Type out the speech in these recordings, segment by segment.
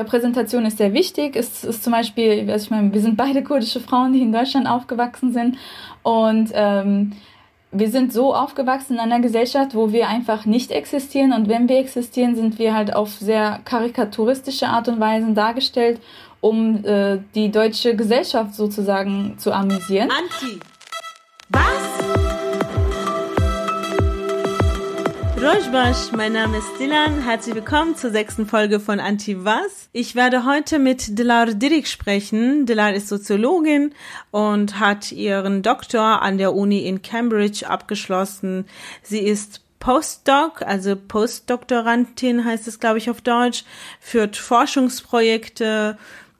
Repräsentation ist sehr wichtig. Es ist zum Beispiel, also ich meine, wir sind beide kurdische Frauen, die in Deutschland aufgewachsen sind. Und ähm, wir sind so aufgewachsen in einer Gesellschaft, wo wir einfach nicht existieren. Und wenn wir existieren, sind wir halt auf sehr karikaturistische Art und Weise dargestellt, um äh, die deutsche Gesellschaft sozusagen zu amüsieren. Anti. Rojbash, mein Name ist Dilan. Herzlich willkommen zur sechsten Folge von Anti Was. Ich werde heute mit Dilar Dirik sprechen. Dilar ist Soziologin und hat ihren Doktor an der Uni in Cambridge abgeschlossen. Sie ist Postdoc, also Postdoktorandin heißt es, glaube ich, auf Deutsch, führt Forschungsprojekte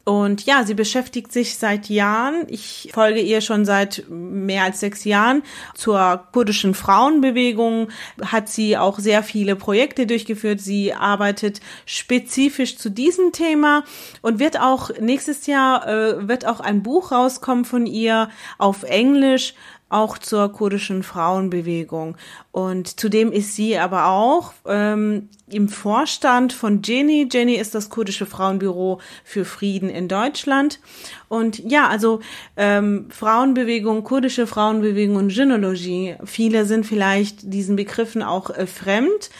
und ja, sie beschäftigt sich seit Jahren, ich folge ihr schon seit mehr als sechs Jahren, zur kurdischen Frauenbewegung, hat sie auch sehr viele Projekte durchgeführt. Sie arbeitet spezifisch zu diesem Thema und wird auch nächstes Jahr, äh, wird auch ein Buch rauskommen von ihr auf Englisch, auch zur kurdischen Frauenbewegung. Und zudem ist sie aber auch ähm, im Vorstand von Jenny. Jenny ist das kurdische Frauenbüro für Frieden in Deutschland. Und ja, also ähm, Frauenbewegung, kurdische Frauenbewegung und Gynäologie. Viele sind vielleicht diesen Begriffen auch äh, fremd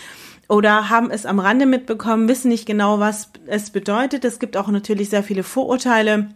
oder haben es am Rande mitbekommen, wissen nicht genau, was es bedeutet. Es gibt auch natürlich sehr viele Vorurteile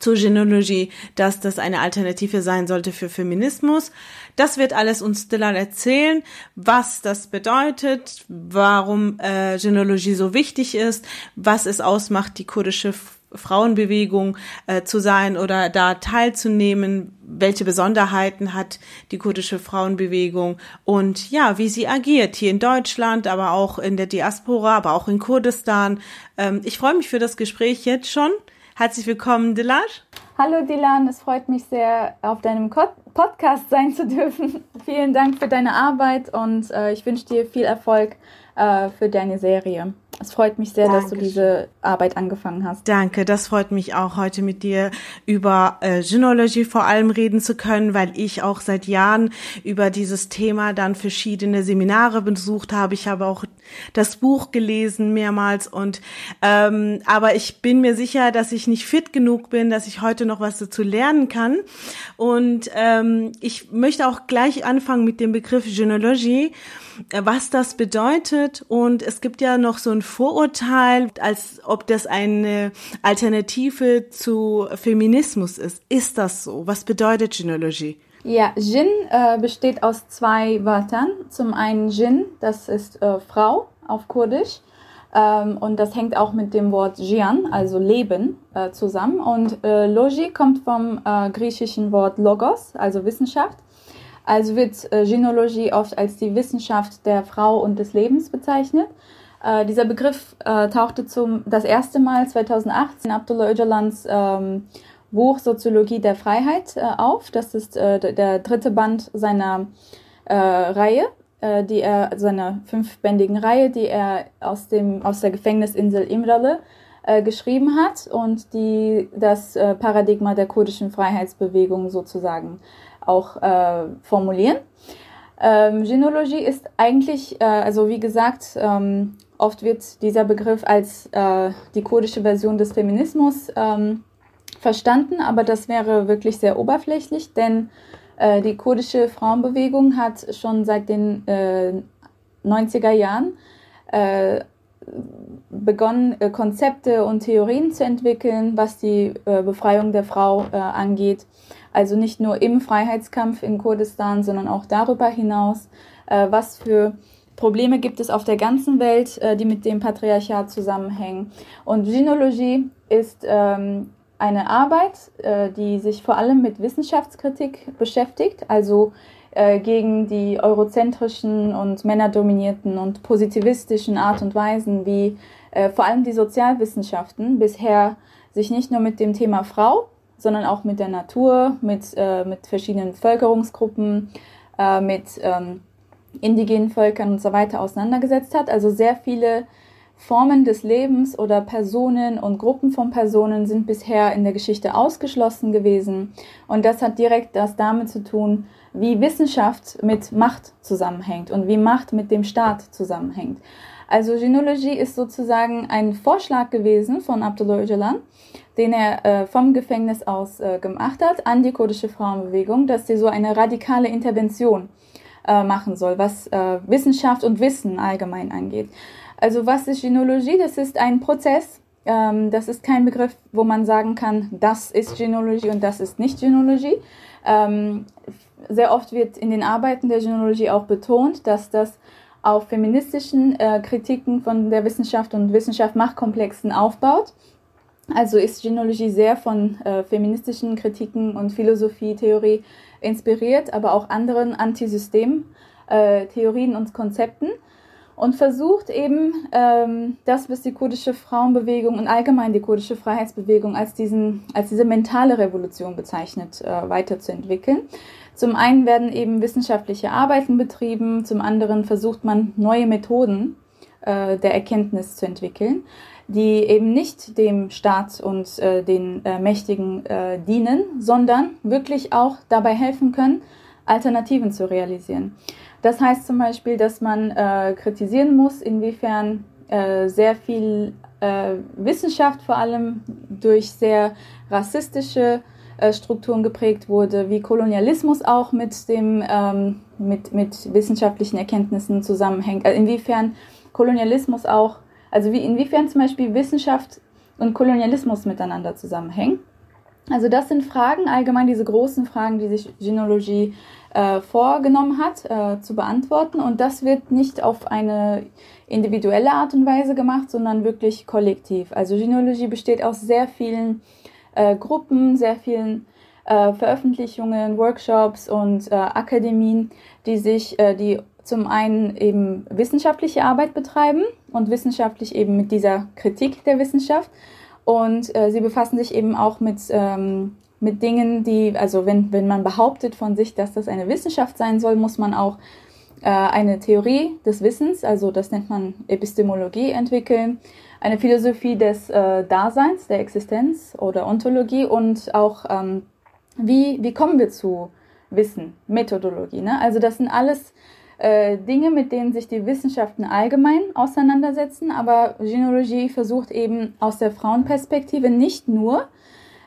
zur Genealogie, dass das eine Alternative sein sollte für Feminismus. Das wird alles uns Dylan erzählen, was das bedeutet, warum äh, Genealogie so wichtig ist, was es ausmacht, die kurdische Frauenbewegung äh, zu sein oder da teilzunehmen, welche Besonderheiten hat die kurdische Frauenbewegung und ja, wie sie agiert hier in Deutschland, aber auch in der Diaspora, aber auch in Kurdistan. Ähm, ich freue mich für das Gespräch jetzt schon. Herzlich willkommen, Dilan. Hallo Dilan, es freut mich sehr, auf deinem Podcast sein zu dürfen. Vielen Dank für deine Arbeit und äh, ich wünsche dir viel Erfolg äh, für deine Serie. Es freut mich sehr, Dankeschön. dass du diese Arbeit angefangen hast. Danke, das freut mich auch, heute mit dir über äh, Gynäologie vor allem reden zu können, weil ich auch seit Jahren über dieses Thema dann verschiedene Seminare besucht habe. Ich habe auch das Buch gelesen mehrmals und ähm, aber ich bin mir sicher, dass ich nicht fit genug bin, dass ich heute noch was dazu lernen kann. Und ähm, ich möchte auch gleich anfangen mit dem Begriff Gynäologie was das bedeutet. Und es gibt ja noch so ein Vorurteil, als ob das eine Alternative zu Feminismus ist. Ist das so? Was bedeutet Gynäologie? Ja, Jin äh, besteht aus zwei Wörtern. Zum einen Jin, das ist äh, Frau auf Kurdisch. Ähm, und das hängt auch mit dem Wort Jian, also Leben, äh, zusammen. Und äh, Logi kommt vom äh, griechischen Wort Logos, also Wissenschaft. Also wird äh, Gynäologie oft als die Wissenschaft der Frau und des Lebens bezeichnet. Äh, dieser Begriff äh, tauchte zum, das erste Mal 2018 in Abdullah Öcalans ähm, Buch Soziologie der Freiheit äh, auf. Das ist äh, der dritte Band seiner äh, Reihe, äh, die er, seiner fünfbändigen Reihe, die er aus, dem, aus der Gefängnisinsel Imralı äh, geschrieben hat und die das Paradigma der kurdischen Freiheitsbewegung sozusagen auch formulieren. Ähm, Gynäologie ist eigentlich, äh, also wie gesagt, ähm, oft wird dieser Begriff als äh, die kurdische Version des Feminismus ähm, verstanden, aber das wäre wirklich sehr oberflächlich, denn äh, die kurdische Frauenbewegung hat schon seit den 90er äh, Jahren äh, begonnen, äh, Konzepte und Theorien zu entwickeln, was die Befreiung der Frau angeht. Also nicht nur im Freiheitskampf in Kurdistan, sondern auch darüber hinaus. Äh, was für Probleme gibt es auf der ganzen Welt, äh, die mit dem Patriarchat zusammenhängen. Und Gynäologie ist ähm, eine Arbeit, äh, die sich vor allem mit Wissenschaftskritik beschäftigt, also äh, gegen die eurozentrischen und männerdominierten und positivistischen Art und Weisen, wie äh, vor allem die Sozialwissenschaften bisher sich nicht nur mit dem Thema Frau, sondern auch mit der Natur, mit, äh, mit verschiedenen Bevölkerungsgruppen, äh, mit ähm, indigenen Völkern und so weiter auseinandergesetzt hat. Also sehr viele Formen des Lebens oder Personen und Gruppen von Personen sind bisher in der Geschichte ausgeschlossen gewesen. Und das hat direkt das damit zu tun, wie Wissenschaft mit Macht zusammenhängt und wie Macht mit dem Staat zusammenhängt. Also Genealogie ist sozusagen ein Vorschlag gewesen von Abdullah Öcalan, den er äh, vom Gefängnis aus äh, gemacht hat an die kurdische Frauenbewegung, dass sie so eine radikale Intervention äh, machen soll, was äh, Wissenschaft und Wissen allgemein angeht. Also was ist Genealogie? Das ist ein Prozess. Ähm, das ist kein Begriff, wo man sagen kann, das ist Genealogie und das ist nicht Genealogie. Ähm, sehr oft wird in den Arbeiten der Genealogie auch betont, dass das auf feministischen äh, Kritiken von der Wissenschaft und Wissenschaft Machtkomplexen aufbaut. Also ist Genealogie sehr von äh, feministischen Kritiken und Philosophie-Theorie inspiriert, aber auch anderen Antisystem-Theorien äh, und Konzepten und versucht eben ähm, das, was die kurdische Frauenbewegung und allgemein die kurdische Freiheitsbewegung als, diesen, als diese mentale Revolution bezeichnet, äh, weiterzuentwickeln. Zum einen werden eben wissenschaftliche Arbeiten betrieben, zum anderen versucht man neue Methoden äh, der Erkenntnis zu entwickeln, die eben nicht dem Staat und äh, den äh, Mächtigen äh, dienen, sondern wirklich auch dabei helfen können, Alternativen zu realisieren. Das heißt zum Beispiel, dass man äh, kritisieren muss, inwiefern äh, sehr viel äh, Wissenschaft vor allem durch sehr rassistische Strukturen geprägt wurde, wie Kolonialismus auch mit dem ähm, mit, mit wissenschaftlichen Erkenntnissen zusammenhängt. Also inwiefern Kolonialismus auch, also wie inwiefern zum Beispiel Wissenschaft und Kolonialismus miteinander zusammenhängen. Also das sind Fragen, allgemein diese großen Fragen, die sich Genealogie äh, vorgenommen hat, äh, zu beantworten. Und das wird nicht auf eine individuelle Art und Weise gemacht, sondern wirklich kollektiv. Also Genealogie besteht aus sehr vielen äh, Gruppen, sehr vielen äh, Veröffentlichungen, Workshops und äh, Akademien, die sich, äh, die zum einen eben wissenschaftliche Arbeit betreiben und wissenschaftlich eben mit dieser Kritik der Wissenschaft. Und äh, sie befassen sich eben auch mit ähm, mit Dingen, die, also wenn, wenn man behauptet von sich, dass das eine Wissenschaft sein soll, muss man auch äh, eine Theorie des Wissens, also das nennt man Epistemologie, entwickeln, eine Philosophie des äh, Daseins, der Existenz oder Ontologie und auch, ähm, wie, wie kommen wir zu Wissen, Methodologie. Ne? Also das sind alles äh, Dinge, mit denen sich die Wissenschaften allgemein auseinandersetzen, aber Genealogie versucht eben aus der Frauenperspektive nicht nur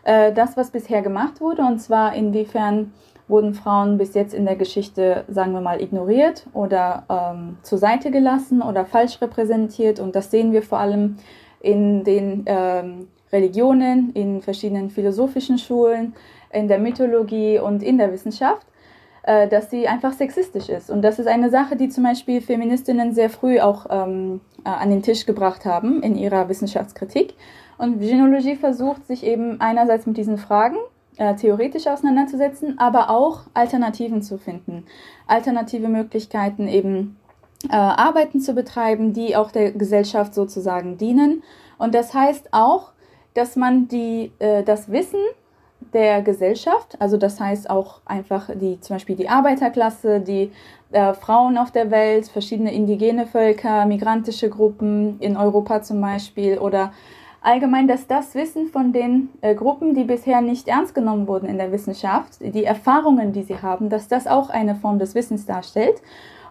äh, das, was bisher gemacht wurde, und zwar inwiefern wurden Frauen bis jetzt in der Geschichte, sagen wir mal, ignoriert oder ähm, zur Seite gelassen oder falsch repräsentiert. Und das sehen wir vor allem in den ähm, Religionen, in verschiedenen philosophischen Schulen, in der Mythologie und in der Wissenschaft, äh, dass sie einfach sexistisch ist. Und das ist eine Sache, die zum Beispiel Feministinnen sehr früh auch ähm, äh, an den Tisch gebracht haben in ihrer Wissenschaftskritik. Und Genealogie versucht sich eben einerseits mit diesen Fragen äh, theoretisch auseinanderzusetzen, aber auch Alternativen zu finden. Alternative Möglichkeiten eben äh, Arbeiten zu betreiben, die auch der Gesellschaft sozusagen dienen. Und das heißt auch, dass man die, äh, das Wissen der Gesellschaft, also das heißt auch einfach die, zum Beispiel die Arbeiterklasse, die äh, Frauen auf der Welt, verschiedene indigene Völker, migrantische Gruppen in Europa zum Beispiel oder allgemein, dass das Wissen von den äh, Gruppen, die bisher nicht ernst genommen wurden in der Wissenschaft, die Erfahrungen, die sie haben, dass das auch eine Form des Wissens darstellt.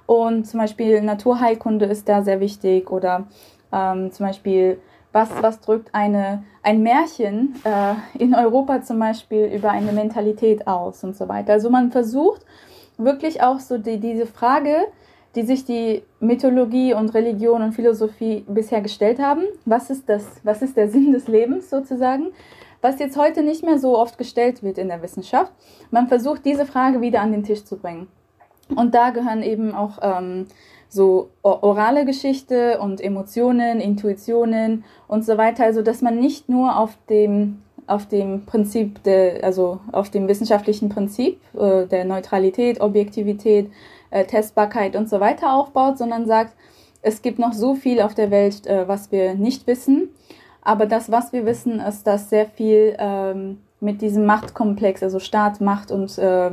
Und zum Beispiel Naturheilkunde ist da sehr wichtig oder ähm, zum Beispiel, was, was drückt eine, ein Märchen äh, in Europa zum Beispiel über eine Mentalität aus und so weiter. Also man versucht wirklich auch so die, diese Frage, die sich die Mythologie und Religion und Philosophie bisher gestellt haben. Was ist das? Was ist der Sinn des Lebens sozusagen? Was jetzt heute nicht mehr so oft gestellt wird in der Wissenschaft. Man versucht diese Frage wieder an den Tisch zu bringen. Und da gehören eben auch ähm, so orale Geschichte und Emotionen, Intuitionen und so weiter. Also dass man nicht nur auf dem auf dem Prinzip der, also auf dem wissenschaftlichen Prinzip äh, der Neutralität, Objektivität, äh, Testbarkeit und so weiter aufbaut, sondern sagt, es gibt noch so viel auf der Welt, äh, was wir nicht wissen. Aber das, was wir wissen, ist, dass sehr viel ähm, mit diesem Machtkomplex, also Staat, Macht und, äh,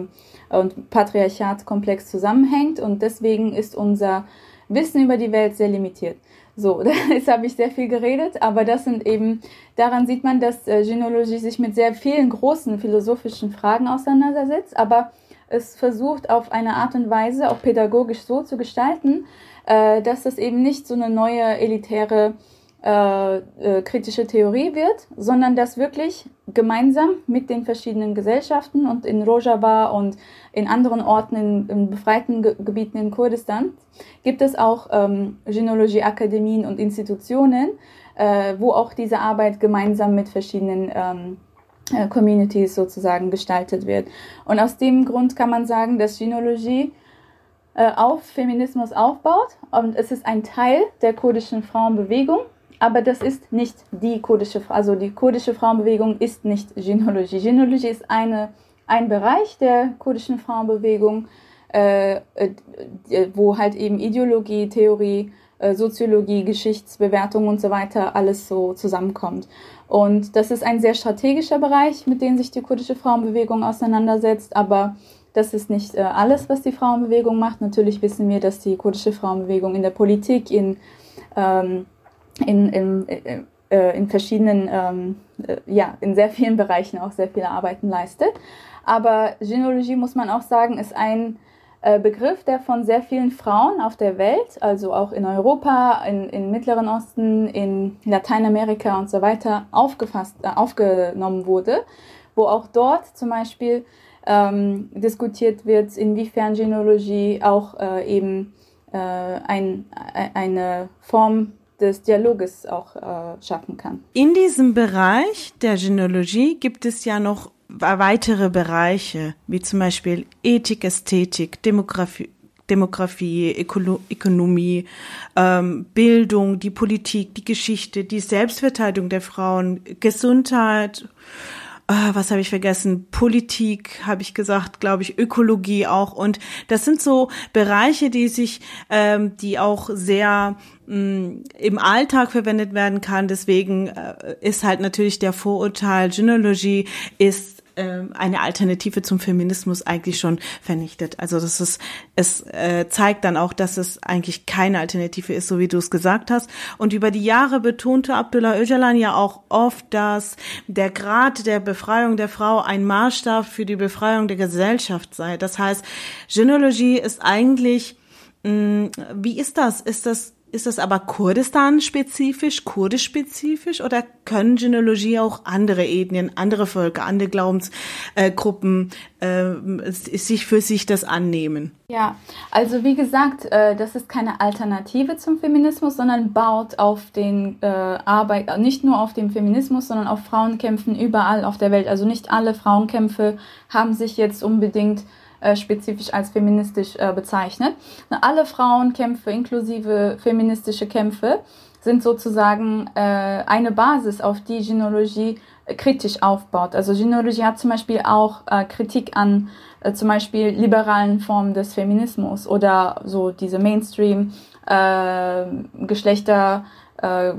und Patriarchatkomplex zusammenhängt. Und deswegen ist unser Wissen über die Welt sehr limitiert. So, jetzt habe ich sehr viel geredet, aber das sind eben, daran sieht man, dass äh, Genealogie sich mit sehr vielen großen philosophischen Fragen auseinandersetzt, aber es versucht auf eine Art und Weise, auch pädagogisch so zu gestalten, äh, dass es eben nicht so eine neue elitäre äh, äh, kritische Theorie wird, sondern dass wirklich gemeinsam mit den verschiedenen Gesellschaften und in Rojava und in anderen Orten in, in befreiten Ge Gebieten in Kurdistan gibt es auch ähm, Genealogie-Akademien und Institutionen, äh, wo auch diese Arbeit gemeinsam mit verschiedenen ähm, äh, Communities sozusagen gestaltet wird. Und aus dem Grund kann man sagen, dass Genealogie äh, auf Feminismus aufbaut und es ist ein Teil der kurdischen Frauenbewegung aber das ist nicht die kurdische, also die kurdische Frauenbewegung ist nicht Genealogie. Genealogie ist eine, ein Bereich der kurdischen Frauenbewegung, äh, äh, wo halt eben Ideologie, Theorie, äh, Soziologie, Geschichtsbewertung und so weiter alles so zusammenkommt. Und das ist ein sehr strategischer Bereich, mit dem sich die kurdische Frauenbewegung auseinandersetzt, aber das ist nicht äh, alles, was die Frauenbewegung macht. Natürlich wissen wir, dass die kurdische Frauenbewegung in der Politik, in ähm, in, in, äh, in verschiedenen, ähm, äh, ja, in sehr vielen Bereichen auch sehr viele Arbeiten leistet. Aber Genealogie, muss man auch sagen, ist ein äh, Begriff, der von sehr vielen Frauen auf der Welt, also auch in Europa, in, im Mittleren Osten, in Lateinamerika und so weiter, aufgefasst, äh, aufgenommen wurde, wo auch dort zum Beispiel ähm, diskutiert wird, inwiefern Genealogie auch äh, eben ein, eine Form des Dialoges auch äh, schaffen kann. In diesem Bereich der Genealogie gibt es ja noch weitere Bereiche, wie zum Beispiel Ethik, Ästhetik, Demografie, Demografie, Ökolo Ökonomie, ähm, Bildung, die Politik, die Geschichte, die Selbstverteidigung der Frauen, Gesundheit, äh, was habe ich vergessen? Politik habe ich gesagt, glaube ich, Ökologie auch. Und das sind so Bereiche, die sich, ähm, die auch sehr mh, im Alltag verwendet werden kann. Deswegen äh, ist halt natürlich der Vorurteil, Gynäologie ist ähm, eine Alternative zum Feminismus eigentlich schon vernichtet. Also das ist, es äh, zeigt dann auch, dass es eigentlich keine Alternative ist, so wie du es gesagt hast. Und über die Jahre betonte Abdullah Öcalan ja auch oft, dass der Grad der Befreiung der Frau ein Maßstab für die Befreiung der Gesellschaft sei. Das heißt, Gynäologie ist eigentlich mh, wie ist das? Ist das ist das aber Kurdistan-spezifisch, kurdisch-spezifisch oder können Genealogie auch andere Ethnien, andere Völker, andere Glaubensgruppen äh, sich für sich das annehmen? Ja, also wie gesagt, äh, das ist keine Alternative zum Feminismus, sondern baut auf den äh, Arbeit, nicht nur auf dem Feminismus, sondern auf Frauenkämpfen überall auf der Welt. Also nicht alle Frauenkämpfe haben sich jetzt unbedingt äh, spezifisch als feministisch äh, bezeichnet. alle Frauenkämpfe inklusive feministische Kämpfe sind sozusagen äh, eine Basis, auf die Genealogie äh, kritisch aufbaut. Also Genealogie hat zum Beispiel auch äh, Kritik an äh, zum Beispiel liberalen Formen des Feminismus oder so diese Mainstream äh, Geschlechter äh,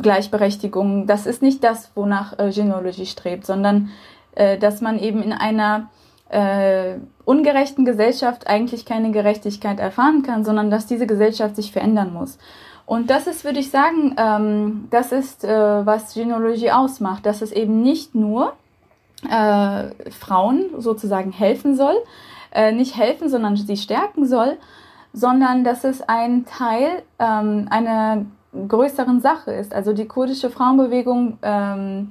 Gleichberechtigung. Das ist nicht das, wonach äh, Genealogie strebt, sondern äh, dass man eben in einer äh, ungerechten Gesellschaft eigentlich keine Gerechtigkeit erfahren kann, sondern dass diese Gesellschaft sich verändern muss. Und das ist, würde ich sagen, ähm, das ist, äh, was Genealogie ausmacht, dass es eben nicht nur äh, Frauen sozusagen helfen soll, äh, nicht helfen, sondern sie stärken soll, sondern dass es ein Teil ähm, einer größeren Sache ist. Also die kurdische Frauenbewegung ähm,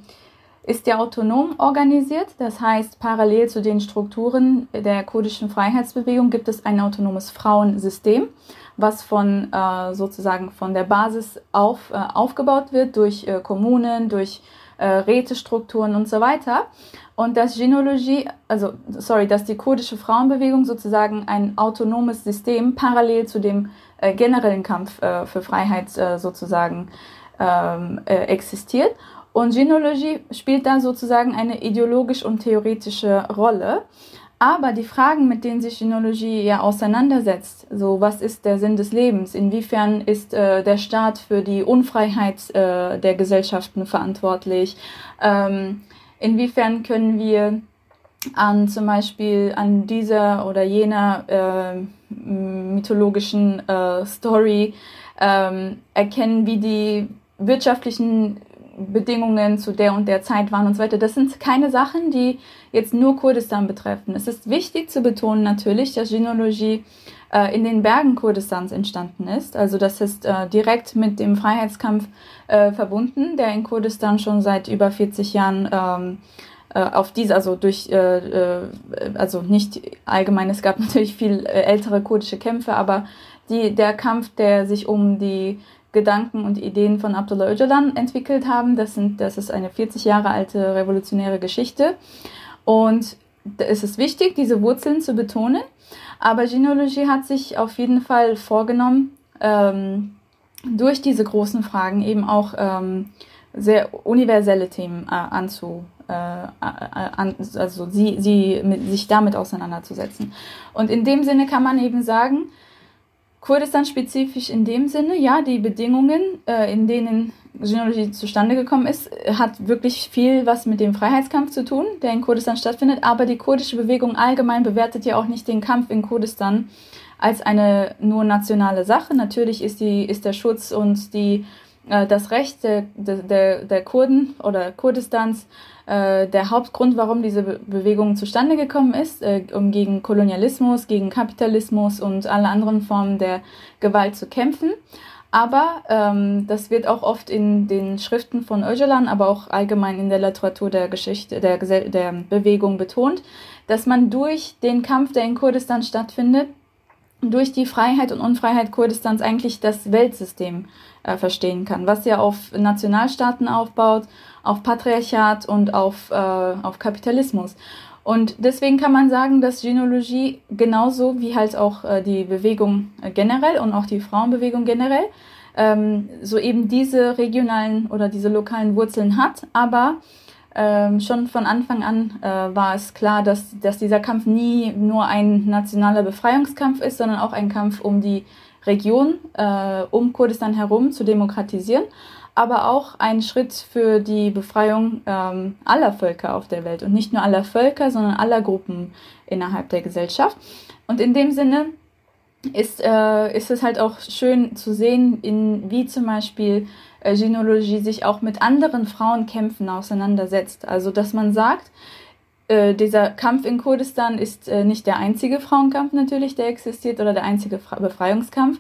ist ja autonom organisiert. Das heißt, parallel zu den Strukturen der kurdischen Freiheitsbewegung gibt es ein autonomes Frauensystem, was von äh, sozusagen von der Basis auf, äh, aufgebaut wird durch äh, Kommunen, durch äh, Rätestrukturen und so weiter. Und dass Genealogie, also sorry, dass die kurdische Frauenbewegung sozusagen ein autonomes System parallel zu dem äh, generellen Kampf äh, für Freiheit sozusagen ähm, existiert. Und Genealogie spielt da sozusagen eine ideologisch und theoretische Rolle. Aber die Fragen, mit denen sich Genealogie ja auseinandersetzt, so was ist der Sinn des Lebens, inwiefern ist äh, der Staat für die Unfreiheit äh, der Gesellschaften verantwortlich, ähm, inwiefern können wir an zum Beispiel an dieser oder jener äh, mythologischen äh, Story ähm, erkennen, wie die wirtschaftlichen Bedingungen zu der und der Zeit waren und so weiter. Das sind keine Sachen, die jetzt nur Kurdistan betreffen. Es ist wichtig zu betonen natürlich, dass Genealogie äh, in den Bergen Kurdistans entstanden ist. Also das ist äh, direkt mit dem Freiheitskampf äh, verbunden, der in Kurdistan schon seit über 40 Jahren ähm, äh, auf diese, also durch, äh, äh, also nicht allgemein, es gab natürlich viel äh, ältere kurdische Kämpfe, aber die, der Kampf, der sich um die Gedanken und Ideen von Abdullah Öcalan entwickelt haben, das, sind, das ist eine 40 Jahre alte revolutionäre Geschichte. Und es ist wichtig, diese Wurzeln zu betonen. Aber Genealogie hat sich auf jeden Fall vorgenommen, ähm, durch diese großen Fragen eben auch ähm, sehr universelle Themen äh, anzu, äh, an, also sie, sie mit, sich damit auseinanderzusetzen. Und in dem Sinne kann man eben sagen, Kurdistan spezifisch in dem Sinne, ja, die Bedingungen, äh, in denen Genealogie zustande gekommen ist, hat wirklich viel was mit dem Freiheitskampf zu tun, der in Kurdistan stattfindet. Aber die kurdische Bewegung allgemein bewertet ja auch nicht den Kampf in Kurdistan als eine nur nationale Sache. Natürlich ist, die, ist der Schutz und die äh, das Recht der, der, der Kurden oder Kurdistans äh, der Hauptgrund, warum diese Bewegung zustande gekommen ist, äh, um gegen Kolonialismus, gegen Kapitalismus und alle anderen Formen der Gewalt zu kämpfen. Aber ähm, das wird auch oft in den Schriften von Öcalan, aber auch allgemein in der Literatur der Geschichte, der, der Bewegung betont, dass man durch den Kampf, der in Kurdistan stattfindet, durch die Freiheit und Unfreiheit Kurdistans eigentlich das Weltsystem äh, verstehen kann, was ja auf Nationalstaaten aufbaut, auf Patriarchat und auf, äh, auf Kapitalismus. Und deswegen kann man sagen, dass Genealogie genauso wie halt auch äh, die Bewegung äh, generell und auch die Frauenbewegung generell ähm, so eben diese regionalen oder diese lokalen Wurzeln hat, aber ähm, schon von Anfang an äh, war es klar, dass, dass dieser Kampf nie nur ein nationaler Befreiungskampf ist, sondern auch ein Kampf um die Region äh, um Kurdistan herum zu demokratisieren, aber auch ein Schritt für die Befreiung ähm, aller Völker auf der Welt und nicht nur aller Völker, sondern aller Gruppen innerhalb der Gesellschaft. Und in dem Sinne ist, äh, ist es halt auch schön zu sehen, in, wie zum Beispiel äh, Genealogie sich auch mit anderen Frauenkämpfen auseinandersetzt. Also, dass man sagt, äh, dieser Kampf in Kurdistan ist äh, nicht der einzige Frauenkampf natürlich, der existiert oder der einzige Fra Befreiungskampf.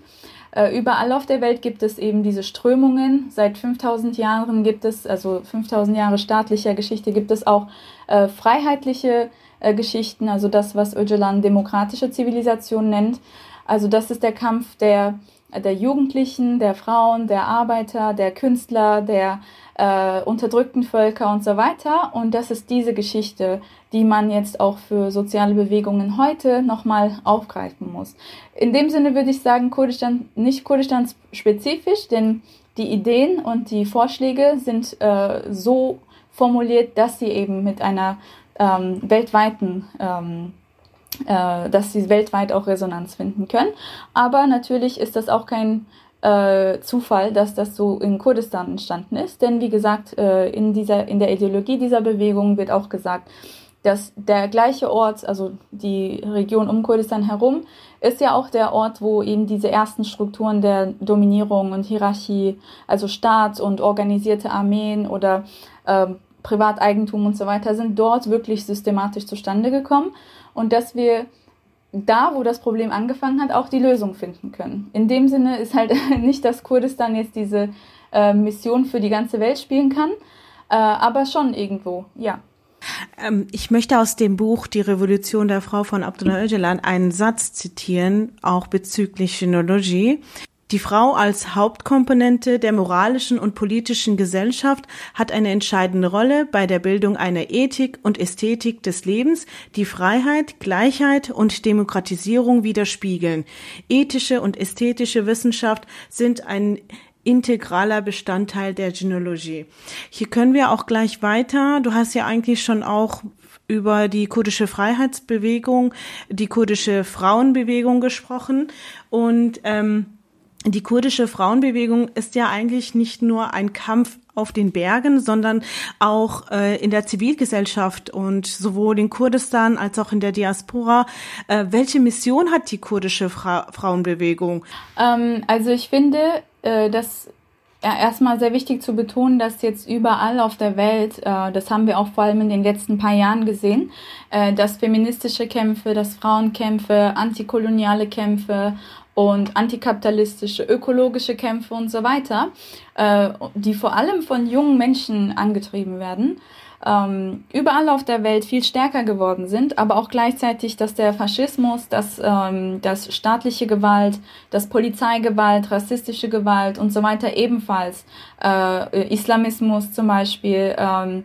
Äh, überall auf der Welt gibt es eben diese Strömungen. Seit 5000 Jahren gibt es, also 5000 Jahre staatlicher Geschichte, gibt es auch äh, freiheitliche äh, Geschichten, also das, was Öcalan demokratische Zivilisation nennt. Also das ist der Kampf der der Jugendlichen, der Frauen, der Arbeiter, der Künstler, der äh, unterdrückten Völker und so weiter. Und das ist diese Geschichte, die man jetzt auch für soziale Bewegungen heute nochmal aufgreifen muss. In dem Sinne würde ich sagen, Kurdistan, nicht Kurdistan spezifisch, denn die Ideen und die Vorschläge sind äh, so formuliert, dass sie eben mit einer ähm, weltweiten ähm, äh, dass sie weltweit auch Resonanz finden können. Aber natürlich ist das auch kein äh, Zufall, dass das so in Kurdistan entstanden ist. Denn wie gesagt, äh, in, dieser, in der Ideologie dieser Bewegung wird auch gesagt, dass der gleiche Ort, also die Region um Kurdistan herum, ist ja auch der Ort, wo eben diese ersten Strukturen der Dominierung und Hierarchie, also Staat und organisierte Armeen oder äh, Privateigentum und so weiter, sind dort wirklich systematisch zustande gekommen und dass wir da, wo das Problem angefangen hat, auch die Lösung finden können. In dem Sinne ist halt nicht, dass Kurdistan jetzt diese äh, Mission für die ganze Welt spielen kann, äh, aber schon irgendwo, ja. Ähm, ich möchte aus dem Buch Die Revolution der Frau von Abdullah Öcalan einen Satz zitieren, auch bezüglich Genealogie. Die Frau als Hauptkomponente der moralischen und politischen Gesellschaft hat eine entscheidende Rolle bei der Bildung einer Ethik und Ästhetik des Lebens, die Freiheit, Gleichheit und Demokratisierung widerspiegeln. Ethische und ästhetische Wissenschaft sind ein integraler Bestandteil der Genealogie. Hier können wir auch gleich weiter. Du hast ja eigentlich schon auch über die kurdische Freiheitsbewegung, die kurdische Frauenbewegung gesprochen und ähm, die kurdische Frauenbewegung ist ja eigentlich nicht nur ein Kampf auf den Bergen, sondern auch äh, in der Zivilgesellschaft und sowohl in Kurdistan als auch in der Diaspora. Äh, welche Mission hat die kurdische Fra Frauenbewegung? Ähm, also ich finde, äh, dass Ja, erstmal sehr wichtig zu betonen, dass jetzt überall auf der Welt, äh, das haben wir auch vor allem in den letzten paar Jahren gesehen, äh, dass feministische Kämpfe, dass Frauenkämpfe, antikoloniale Kämpfe und antikapitalistische, ökologische Kämpfe und so weiter, äh, die vor allem von jungen Menschen angetrieben werden, ähm, überall auf der Welt viel stärker geworden sind, aber auch gleichzeitig, dass der Faschismus, dass ähm, das staatliche Gewalt, das Polizeigewalt, rassistische Gewalt und so weiter ebenfalls, äh, Islamismus zum Beispiel, ähm,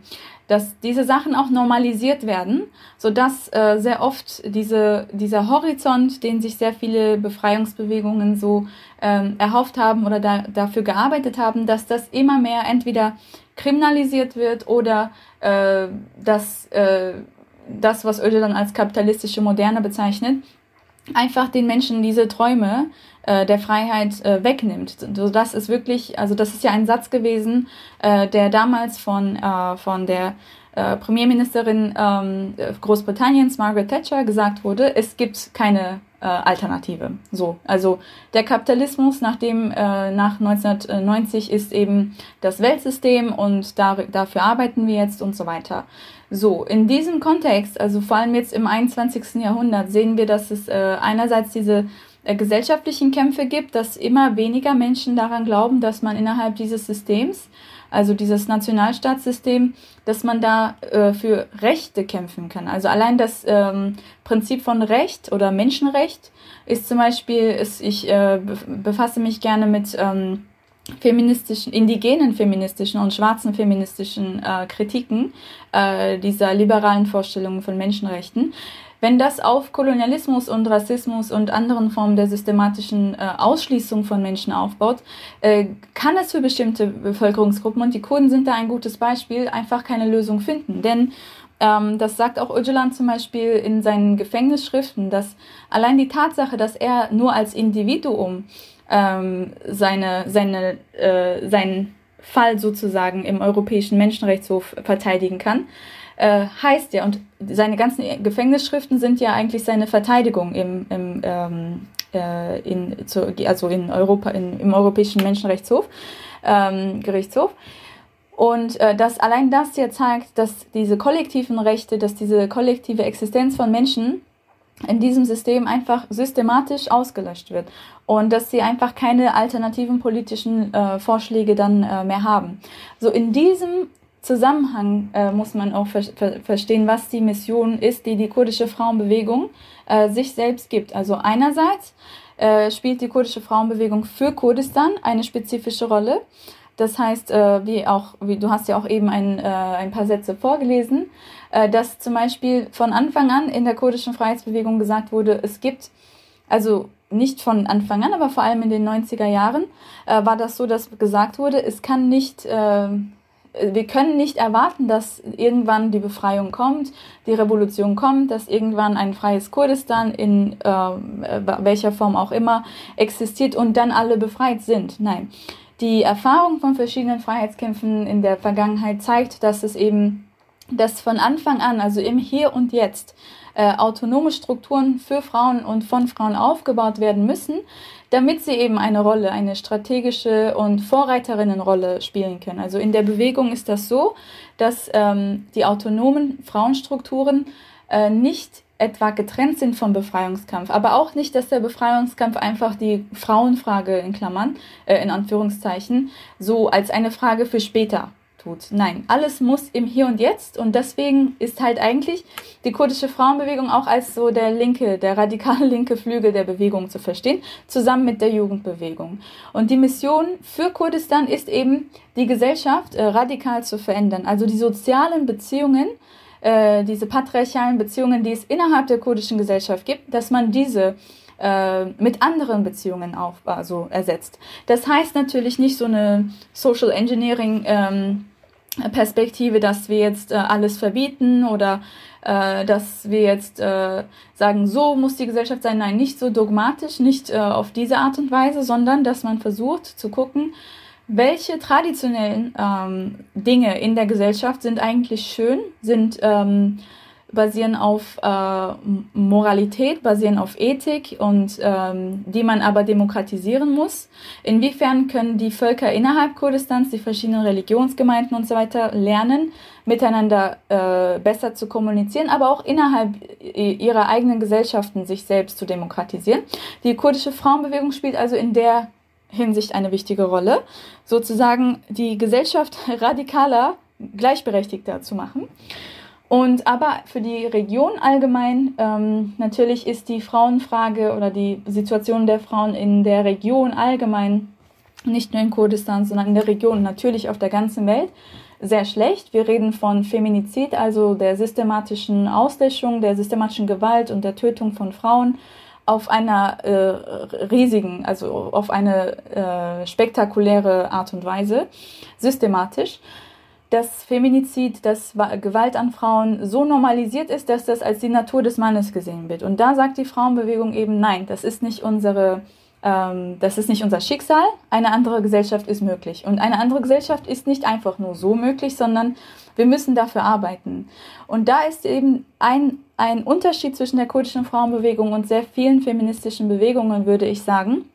dass diese Sachen auch normalisiert werden, so dass äh, sehr oft diese, dieser Horizont, den sich sehr viele Befreiungsbewegungen so ähm, erhofft haben oder da, dafür gearbeitet haben, dass das immer mehr entweder kriminalisiert wird oder äh, dass äh, das, was dann als kapitalistische Moderne bezeichnet, einfach den Menschen diese Träume äh, der Freiheit äh, wegnimmt. So das ist wirklich, also das ist ja ein Satz gewesen, äh, der damals von, äh, von der äh, Premierministerin ähm, Großbritanniens, Margaret Thatcher, gesagt wurde, es gibt keine äh, Alternative. So, also der Kapitalismus nach dem äh, nach 1990 ist eben das Weltsystem und da, dafür arbeiten wir jetzt und so weiter. So, in diesem Kontext, also vor allem jetzt im 21. Jahrhundert, sehen wir, dass es äh, einerseits diese äh, gesellschaftlichen Kämpfe gibt, dass immer weniger Menschen daran glauben, dass man innerhalb dieses Systems also dieses Nationalstaatssystem, dass man da äh, für Rechte kämpfen kann. Also allein das ähm, Prinzip von Recht oder Menschenrecht ist zum Beispiel, ist, ich äh, befasse mich gerne mit ähm, feministischen, indigenen feministischen und schwarzen feministischen äh, Kritiken äh, dieser liberalen Vorstellungen von Menschenrechten. Wenn das auf Kolonialismus und Rassismus und anderen Formen der systematischen äh, Ausschließung von Menschen aufbaut, äh, kann es für bestimmte Bevölkerungsgruppen, und die Kurden sind da ein gutes Beispiel, einfach keine Lösung finden. Denn ähm, das sagt auch Öcalan zum Beispiel in seinen Gefängnisschriften, dass allein die Tatsache, dass er nur als Individuum ähm, seine, seine, äh, seinen Fall sozusagen im Europäischen Menschenrechtshof verteidigen kann, äh, heißt ja, und seine ganzen Gefängnisschriften sind ja eigentlich seine Verteidigung im, im ähm, äh, in, zu, also in Europa, in, im Europäischen Menschenrechtshof, ähm, Gerichtshof. Und äh, dass allein das ja zeigt, dass diese kollektiven Rechte, dass diese kollektive Existenz von Menschen in diesem System einfach systematisch ausgelöscht wird und dass sie einfach keine alternativen politischen äh, Vorschläge dann äh, mehr haben. So in diesem Zusammenhang äh, muss man auch ver ver verstehen, was die Mission ist, die die kurdische Frauenbewegung äh, sich selbst gibt. Also einerseits äh, spielt die kurdische Frauenbewegung für Kurdistan eine spezifische Rolle. Das heißt, äh, wie auch, wie du hast ja auch eben ein, äh, ein paar Sätze vorgelesen, äh, dass zum Beispiel von Anfang an in der kurdischen Freiheitsbewegung gesagt wurde, es gibt also nicht von Anfang an, aber vor allem in den 90er Jahren war das so, dass gesagt wurde, es kann nicht wir können nicht erwarten, dass irgendwann die Befreiung kommt, die Revolution kommt, dass irgendwann ein freies Kurdistan in äh, welcher Form auch immer existiert und dann alle befreit sind. Nein. Die Erfahrung von verschiedenen Freiheitskämpfen in der Vergangenheit zeigt, dass es eben, dass von Anfang an, also im Hier und Jetzt, äh, autonome Strukturen für Frauen und von Frauen aufgebaut werden müssen, damit sie eben eine Rolle, eine strategische und Vorreiterinnenrolle spielen können. Also in der Bewegung ist das so, dass ähm, die autonomen Frauenstrukturen äh, nicht etwa getrennt sind vom Befreiungskampf, aber auch nicht, dass der Befreiungskampf einfach die Frauenfrage in Klammern, äh, in Anführungszeichen, so als eine Frage für später tut. Nein, alles muss im Hier und Jetzt und deswegen ist halt eigentlich die kurdische Frauenbewegung auch als so der linke, der radikale linke Flügel der Bewegung zu verstehen, zusammen mit der Jugendbewegung. Und die Mission für Kurdistan ist eben, die Gesellschaft äh, radikal zu verändern, also die sozialen Beziehungen, äh, diese patriarchalen Beziehungen, die es innerhalb der kurdischen Gesellschaft gibt, dass man diese äh, mit anderen Beziehungen auf, also ersetzt. Das heißt natürlich nicht so eine Social Engineering ähm, Perspektive, dass wir jetzt äh, alles verbieten oder äh, dass wir jetzt äh, sagen, so muss die Gesellschaft sein. Nein, nicht so dogmatisch, nicht äh, auf diese Art und Weise, sondern dass man versucht zu gucken, welche traditionellen ähm, Dinge in der Gesellschaft sind eigentlich schön, sind ähm, basieren auf äh, Moralität, basieren auf Ethik und ähm, die man aber demokratisieren muss. Inwiefern können die Völker innerhalb Kurdistans, die verschiedenen Religionsgemeinden und so weiter lernen, miteinander äh, besser zu kommunizieren, aber auch innerhalb ihrer eigenen Gesellschaften sich selbst zu demokratisieren. Die kurdische Frauenbewegung spielt also in der Hinsicht eine wichtige Rolle, sozusagen die Gesellschaft radikaler, gleichberechtigter zu machen. Und aber für die Region allgemein, ähm, natürlich ist die Frauenfrage oder die Situation der Frauen in der Region allgemein, nicht nur in Kurdistan, sondern in der Region, natürlich auf der ganzen Welt, sehr schlecht. Wir reden von Feminizid, also der systematischen Auslöschung, der systematischen Gewalt und der Tötung von Frauen auf einer äh, riesigen, also auf eine äh, spektakuläre Art und Weise, systematisch dass Feminizid, dass Gewalt an Frauen so normalisiert ist, dass das als die Natur des Mannes gesehen wird. Und da sagt die Frauenbewegung eben, nein, das ist nicht unsere, ähm, das ist nicht unser Schicksal. Eine andere Gesellschaft ist möglich. Und eine andere Gesellschaft ist nicht einfach nur so möglich, sondern wir müssen dafür arbeiten. Und da ist eben ein, ein Unterschied zwischen der kurdischen Frauenbewegung und sehr vielen feministischen Bewegungen, würde ich sagen.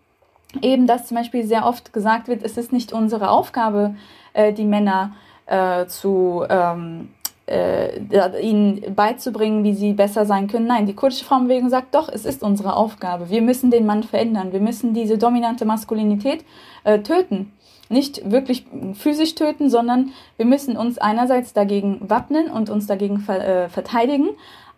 Eben, dass zum Beispiel sehr oft gesagt wird, es ist nicht unsere Aufgabe, äh, die Männer äh, zu ähm, äh, ihnen beizubringen, wie sie besser sein können. Nein, die kurdische Frauenbewegung sagt doch, es ist unsere Aufgabe. Wir müssen den Mann verändern. Wir müssen diese dominante Maskulinität äh, töten. Nicht wirklich physisch töten, sondern wir müssen uns einerseits dagegen wappnen und uns dagegen ver äh, verteidigen,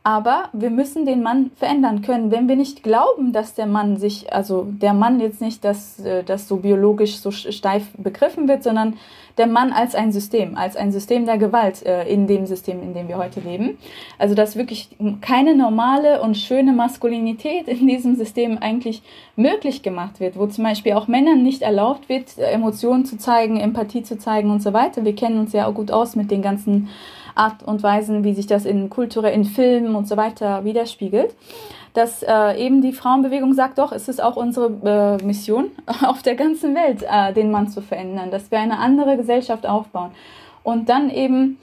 aber wir müssen den Mann verändern können. Wenn wir nicht glauben, dass der Mann sich, also der Mann jetzt nicht, dass äh, das so biologisch so steif begriffen wird, sondern der Mann als ein System, als ein System der Gewalt äh, in dem System, in dem wir heute leben. Also dass wirklich keine normale und schöne Maskulinität in diesem System eigentlich möglich gemacht wird, wo zum Beispiel auch Männern nicht erlaubt wird, Emotionen zu zeigen, Empathie zu zeigen und so weiter. Wir kennen uns ja auch gut aus mit den ganzen Art und Weisen, wie sich das in Kultur, in Filmen und so weiter widerspiegelt. Dass äh, eben die Frauenbewegung sagt, doch, es ist auch unsere äh, Mission auf der ganzen Welt, äh, den Mann zu verändern, dass wir eine andere Gesellschaft aufbauen. Und dann eben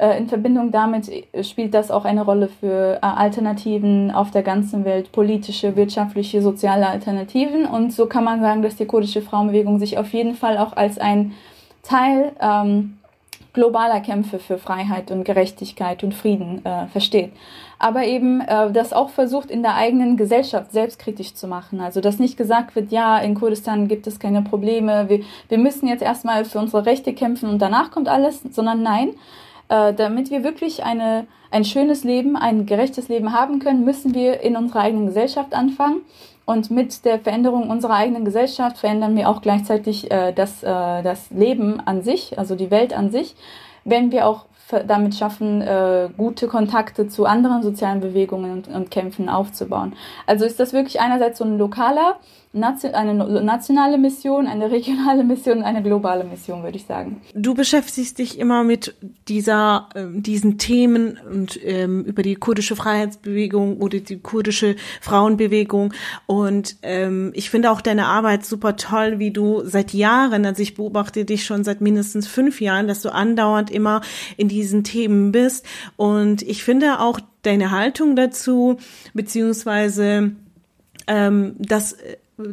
äh, in Verbindung damit spielt das auch eine Rolle für äh, Alternativen auf der ganzen Welt, politische, wirtschaftliche, soziale Alternativen. Und so kann man sagen, dass die kurdische Frauenbewegung sich auf jeden Fall auch als ein Teil ähm, globaler Kämpfe für Freiheit und Gerechtigkeit und Frieden äh, versteht. Aber eben äh, das auch versucht, in der eigenen Gesellschaft selbstkritisch zu machen. Also dass nicht gesagt wird, ja, in Kurdistan gibt es keine Probleme, wir, wir müssen jetzt erstmal für unsere Rechte kämpfen und danach kommt alles, sondern nein, äh, damit wir wirklich eine, ein schönes Leben, ein gerechtes Leben haben können, müssen wir in unserer eigenen Gesellschaft anfangen und mit der Veränderung unserer eigenen Gesellschaft verändern wir auch gleichzeitig äh, das, äh, das Leben an sich, also die Welt an sich, wenn wir auch damit schaffen, äh, gute Kontakte zu anderen sozialen Bewegungen und, und Kämpfen aufzubauen. Also ist das wirklich einerseits so ein lokaler eine nationale Mission, eine regionale Mission, eine globale Mission, würde ich sagen. Du beschäftigst dich immer mit dieser, äh, diesen Themen und ähm, über die kurdische Freiheitsbewegung oder die kurdische Frauenbewegung. Und ähm, ich finde auch deine Arbeit super toll, wie du seit Jahren, also ich beobachte dich schon seit mindestens fünf Jahren, dass du andauernd immer in diesen Themen bist. Und ich finde auch deine Haltung dazu, beziehungsweise ähm, das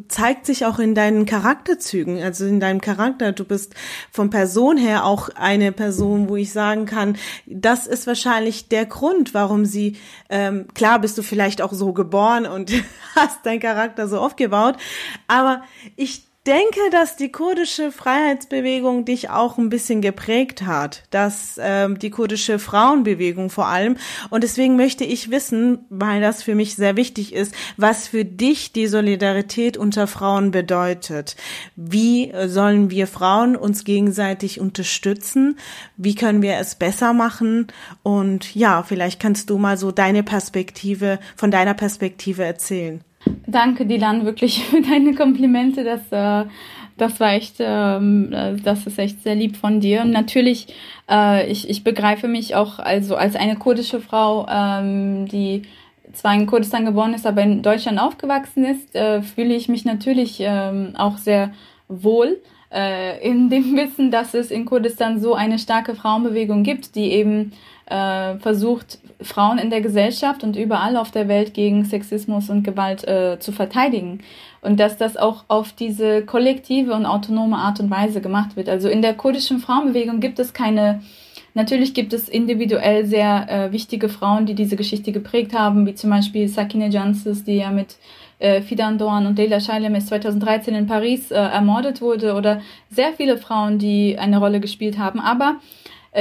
zeigt sich auch in deinen Charakterzügen, also in deinem Charakter. Du bist von Person her auch eine Person, wo ich sagen kann, das ist wahrscheinlich der Grund, warum sie, ähm, klar bist du vielleicht auch so geboren und hast deinen Charakter so aufgebaut, aber ich denke, dass die kurdische Freiheitsbewegung dich auch ein bisschen geprägt hat, dass ähm, die kurdische Frauenbewegung vor allem. Und deswegen möchte ich wissen, weil das für mich sehr wichtig ist, was für dich die Solidarität unter Frauen bedeutet. Wie sollen wir Frauen uns gegenseitig unterstützen? Wie können wir es besser machen? Und ja, vielleicht kannst du mal so deine Perspektive, von deiner Perspektive erzählen. Danke, Dilan, wirklich für deine Komplimente. Das, äh, das war echt, ähm, äh, das ist echt sehr lieb von dir. Und natürlich, äh, ich, ich begreife mich auch also als eine kurdische Frau, ähm, die zwar in Kurdistan geboren ist, aber in Deutschland aufgewachsen ist, äh, fühle ich mich natürlich ähm, auch sehr wohl äh, in dem Wissen, dass es in Kurdistan so eine starke Frauenbewegung gibt, die eben äh, versucht, Frauen in der Gesellschaft und überall auf der Welt gegen Sexismus und Gewalt äh, zu verteidigen. Und dass das auch auf diese kollektive und autonome Art und Weise gemacht wird. Also in der kurdischen Frauenbewegung gibt es keine, natürlich gibt es individuell sehr äh, wichtige Frauen, die diese Geschichte geprägt haben, wie zum Beispiel Sakine Jansis, die ja mit äh, Fidan Dorn und Leila Shailemes 2013 in Paris äh, ermordet wurde oder sehr viele Frauen, die eine Rolle gespielt haben. Aber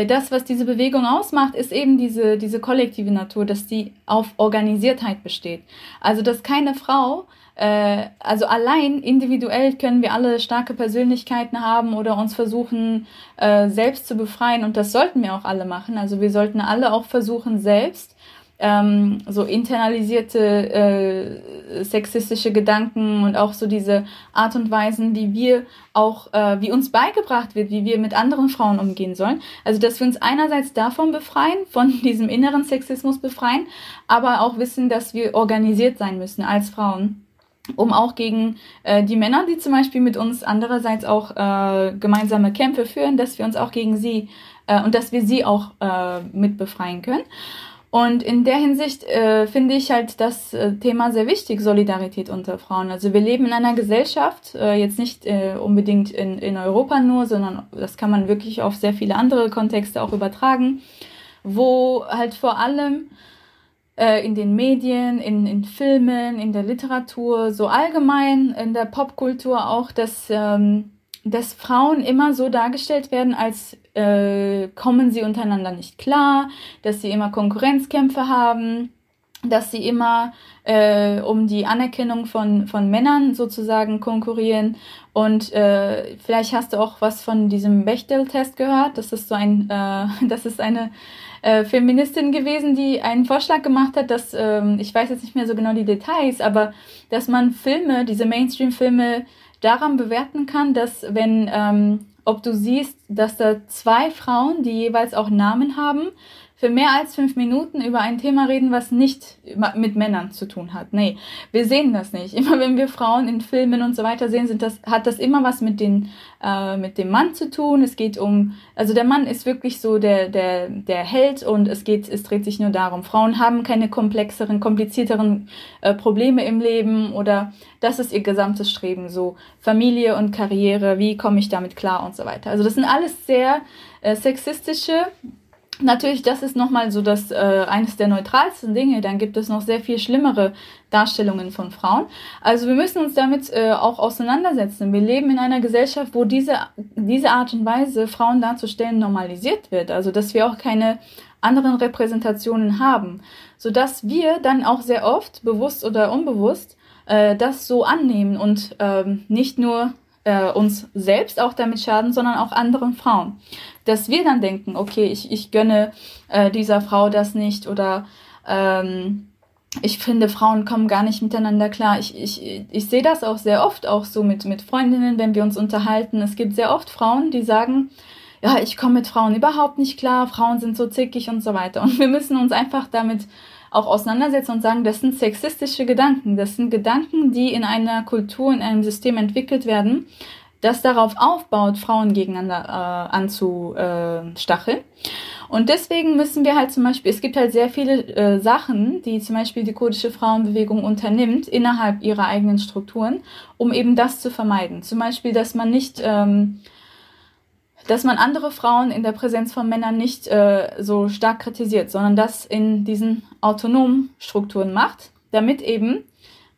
das, was diese Bewegung ausmacht, ist eben diese, diese kollektive Natur, dass die auf Organisiertheit besteht. Also, dass keine Frau, äh, also allein individuell können wir alle starke Persönlichkeiten haben oder uns versuchen, äh, selbst zu befreien. Und das sollten wir auch alle machen. Also, wir sollten alle auch versuchen, selbst ähm, so internalisierte äh, sexistische Gedanken und auch so diese Art und Weisen, wie wir auch, äh, wie uns beigebracht wird, wie wir mit anderen Frauen umgehen sollen. Also, dass wir uns einerseits davon befreien, von diesem inneren Sexismus befreien, aber auch wissen, dass wir organisiert sein müssen als Frauen um auch gegen äh, die Männer, die zum Beispiel mit uns andererseits auch äh, gemeinsame Kämpfe führen, dass wir uns auch gegen sie äh, und dass wir sie auch äh, mit befreien können. Und in der Hinsicht äh, finde ich halt das äh, Thema sehr wichtig, Solidarität unter Frauen. Also wir leben in einer Gesellschaft, äh, jetzt nicht äh, unbedingt in, in Europa nur, sondern das kann man wirklich auf sehr viele andere Kontexte auch übertragen, wo halt vor allem äh, in den Medien, in, in Filmen, in der Literatur, so allgemein in der Popkultur auch, dass, ähm, dass Frauen immer so dargestellt werden, als äh, kommen sie untereinander nicht klar, dass sie immer Konkurrenzkämpfe haben, dass sie immer äh, um die Anerkennung von, von Männern sozusagen konkurrieren. Und äh, vielleicht hast du auch was von diesem Bechtel-Test gehört. Das ist so ein, äh, das ist eine äh, Feministin gewesen, die einen Vorschlag gemacht hat, dass, ähm, ich weiß jetzt nicht mehr so genau die Details, aber dass man Filme, diese Mainstream-Filme daran bewerten kann, dass wenn ähm, ob du siehst, dass da zwei Frauen, die jeweils auch Namen haben, für mehr als fünf Minuten über ein Thema reden, was nicht mit Männern zu tun hat. Nee, wir sehen das nicht. Immer wenn wir Frauen in Filmen und so weiter sehen, sind das, hat das immer was mit, den, äh, mit dem Mann zu tun. Es geht um, also der Mann ist wirklich so der, der, der Held und es geht, es dreht sich nur darum. Frauen haben keine komplexeren, komplizierteren äh, Probleme im Leben oder das ist ihr gesamtes Streben, so Familie und Karriere, wie komme ich damit klar und so weiter. Also das sind alles sehr äh, sexistische Natürlich, das ist nochmal so das äh, eines der neutralsten Dinge. Dann gibt es noch sehr viel schlimmere Darstellungen von Frauen. Also wir müssen uns damit äh, auch auseinandersetzen. Wir leben in einer Gesellschaft, wo diese, diese Art und Weise, Frauen darzustellen, normalisiert wird. Also dass wir auch keine anderen Repräsentationen haben. Sodass wir dann auch sehr oft, bewusst oder unbewusst, äh, das so annehmen und ähm, nicht nur äh, uns selbst auch damit schaden, sondern auch anderen Frauen. Dass wir dann denken, okay, ich, ich gönne äh, dieser Frau das nicht oder ähm, ich finde, Frauen kommen gar nicht miteinander klar. Ich, ich, ich sehe das auch sehr oft, auch so mit, mit Freundinnen, wenn wir uns unterhalten. Es gibt sehr oft Frauen, die sagen, ja, ich komme mit Frauen überhaupt nicht klar, Frauen sind so zickig und so weiter. Und wir müssen uns einfach damit auch auseinandersetzen und sagen, das sind sexistische Gedanken. Das sind Gedanken, die in einer Kultur, in einem System entwickelt werden, das darauf aufbaut, Frauen gegeneinander äh, anzustacheln. Und deswegen müssen wir halt zum Beispiel, es gibt halt sehr viele äh, Sachen, die zum Beispiel die kurdische Frauenbewegung unternimmt innerhalb ihrer eigenen Strukturen, um eben das zu vermeiden. Zum Beispiel, dass man nicht ähm, dass man andere Frauen in der Präsenz von Männern nicht äh, so stark kritisiert, sondern das in diesen autonomen Strukturen macht, damit eben,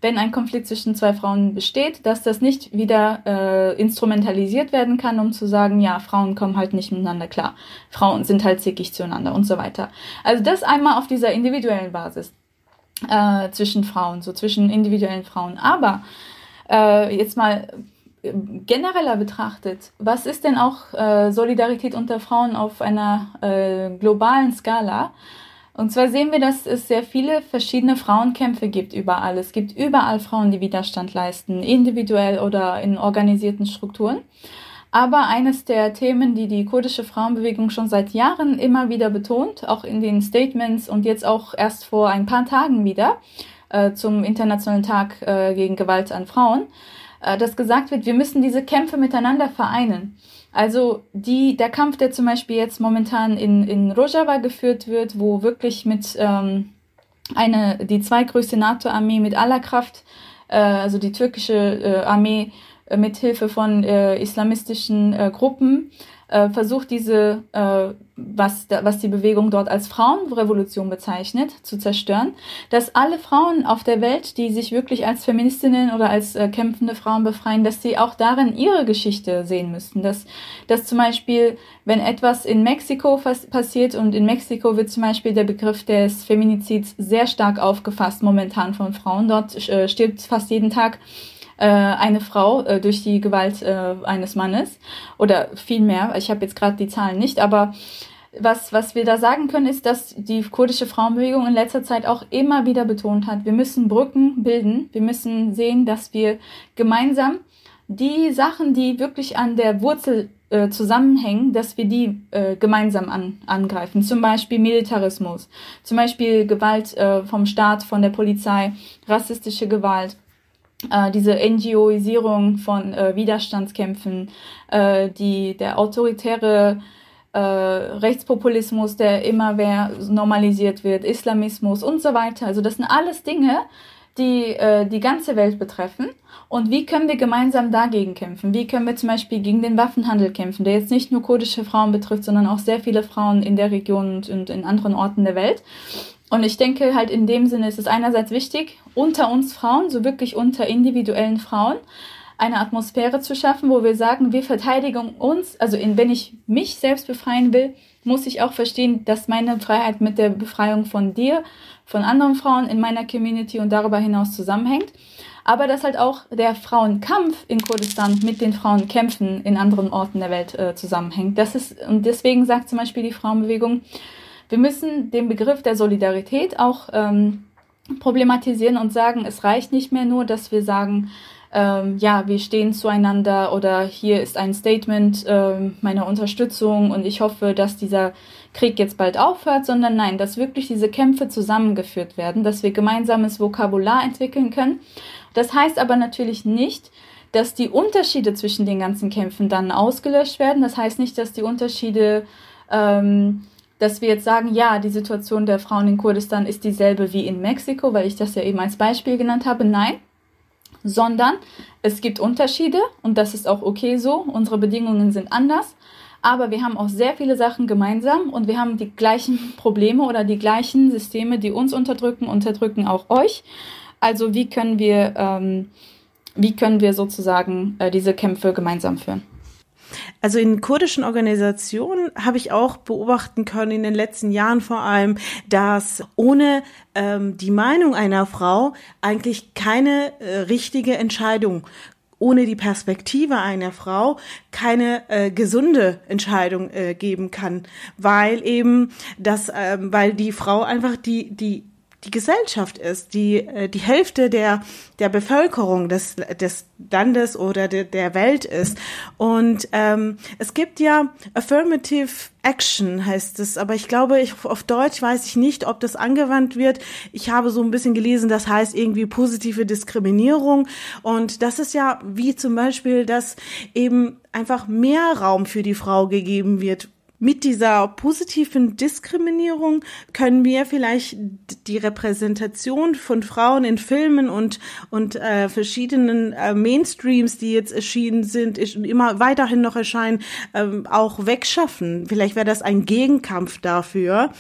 wenn ein Konflikt zwischen zwei Frauen besteht, dass das nicht wieder äh, instrumentalisiert werden kann, um zu sagen, ja, Frauen kommen halt nicht miteinander klar, Frauen sind halt zickig zueinander und so weiter. Also das einmal auf dieser individuellen Basis äh, zwischen Frauen, so zwischen individuellen Frauen. Aber äh, jetzt mal genereller betrachtet, was ist denn auch äh, Solidarität unter Frauen auf einer äh, globalen Skala? Und zwar sehen wir, dass es sehr viele verschiedene Frauenkämpfe gibt überall. Es gibt überall Frauen, die Widerstand leisten, individuell oder in organisierten Strukturen. Aber eines der Themen, die die kurdische Frauenbewegung schon seit Jahren immer wieder betont, auch in den Statements und jetzt auch erst vor ein paar Tagen wieder äh, zum Internationalen Tag äh, gegen Gewalt an Frauen, äh, dass gesagt wird, wir müssen diese Kämpfe miteinander vereinen. Also die, der Kampf, der zum Beispiel jetzt momentan in, in Rojava geführt wird, wo wirklich mit ähm, eine, die zweitgrößte NATO-Armee mit aller Kraft, äh, also die türkische äh, Armee äh, mit Hilfe von äh, islamistischen äh, Gruppen, äh, versucht diese, äh, was, was die Bewegung dort als Frauenrevolution bezeichnet, zu zerstören, dass alle Frauen auf der Welt, die sich wirklich als Feministinnen oder als äh, kämpfende Frauen befreien, dass sie auch darin ihre Geschichte sehen müssten. Dass, dass zum Beispiel, wenn etwas in Mexiko passiert und in Mexiko wird zum Beispiel der Begriff des Feminizids sehr stark aufgefasst momentan von Frauen. Dort äh, stirbt fast jeden Tag äh, eine Frau äh, durch die Gewalt äh, eines Mannes oder viel mehr. Ich habe jetzt gerade die Zahlen nicht, aber was, was wir da sagen können, ist, dass die kurdische Frauenbewegung in letzter Zeit auch immer wieder betont hat, wir müssen Brücken bilden, wir müssen sehen, dass wir gemeinsam die Sachen, die wirklich an der Wurzel äh, zusammenhängen, dass wir die äh, gemeinsam an, angreifen. Zum Beispiel Militarismus, zum Beispiel Gewalt äh, vom Staat, von der Polizei, rassistische Gewalt äh, diese NGOisierung von äh, Widerstandskämpfen, äh, die, der autoritäre äh, Rechtspopulismus, der immer mehr normalisiert wird, Islamismus und so weiter. Also das sind alles Dinge, die äh, die ganze Welt betreffen. Und wie können wir gemeinsam dagegen kämpfen? Wie können wir zum Beispiel gegen den Waffenhandel kämpfen, der jetzt nicht nur kurdische Frauen betrifft, sondern auch sehr viele Frauen in der Region und, und in anderen Orten der Welt? Und ich denke halt in dem Sinne ist es einerseits wichtig, unter uns Frauen, so wirklich unter individuellen Frauen, eine Atmosphäre zu schaffen, wo wir sagen, wir verteidigen uns, also in, wenn ich mich selbst befreien will, muss ich auch verstehen, dass meine Freiheit mit der Befreiung von dir, von anderen Frauen in meiner Community und darüber hinaus zusammenhängt. Aber dass halt auch der Frauenkampf in Kurdistan mit den Frauenkämpfen in anderen Orten der Welt äh, zusammenhängt. Das ist, und deswegen sagt zum Beispiel die Frauenbewegung, wir müssen den Begriff der Solidarität auch ähm, problematisieren und sagen, es reicht nicht mehr nur, dass wir sagen, ähm, ja, wir stehen zueinander oder hier ist ein Statement ähm, meiner Unterstützung und ich hoffe, dass dieser Krieg jetzt bald aufhört, sondern nein, dass wirklich diese Kämpfe zusammengeführt werden, dass wir gemeinsames Vokabular entwickeln können. Das heißt aber natürlich nicht, dass die Unterschiede zwischen den ganzen Kämpfen dann ausgelöscht werden. Das heißt nicht, dass die Unterschiede ähm, dass wir jetzt sagen, ja, die Situation der Frauen in Kurdistan ist dieselbe wie in Mexiko, weil ich das ja eben als Beispiel genannt habe. Nein, sondern es gibt Unterschiede und das ist auch okay so. Unsere Bedingungen sind anders, aber wir haben auch sehr viele Sachen gemeinsam und wir haben die gleichen Probleme oder die gleichen Systeme, die uns unterdrücken, unterdrücken auch euch. Also wie können wir, ähm, wie können wir sozusagen äh, diese Kämpfe gemeinsam führen? Also in kurdischen Organisationen habe ich auch beobachten können in den letzten Jahren vor allem, dass ohne ähm, die Meinung einer Frau eigentlich keine äh, richtige Entscheidung ohne die Perspektive einer Frau keine äh, gesunde Entscheidung äh, geben kann, weil eben das, ähm, weil die Frau einfach die die die Gesellschaft ist, die, äh, die Hälfte der, der Bevölkerung des, des Landes oder de, der Welt ist. Und ähm, es gibt ja Affirmative Action heißt es, aber ich glaube, ich, auf Deutsch weiß ich nicht, ob das angewandt wird. Ich habe so ein bisschen gelesen, das heißt irgendwie positive Diskriminierung. Und das ist ja wie zum Beispiel, dass eben einfach mehr Raum für die Frau gegeben wird, mit dieser positiven Diskriminierung können wir vielleicht die Repräsentation von Frauen in Filmen und und äh, verschiedenen äh, Mainstreams, die jetzt erschienen sind, und immer weiterhin noch erscheinen, ähm, auch wegschaffen. Vielleicht wäre das ein Gegenkampf dafür.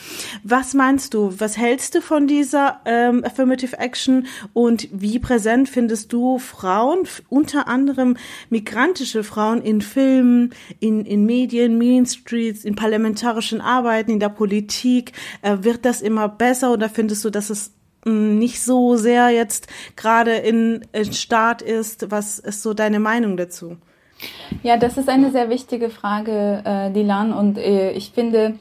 Was meinst du? Was hältst du von dieser ähm, Affirmative Action und wie präsent findest du Frauen, unter anderem migrantische Frauen in Filmen, in in Medien, Mainstreams in parlamentarischen Arbeiten, in der Politik, äh, wird das immer besser oder findest du, dass es mm, nicht so sehr jetzt gerade in, in Staat ist? Was ist so deine Meinung dazu? Ja, das ist eine sehr wichtige Frage, äh, Dilan. Und äh, ich finde,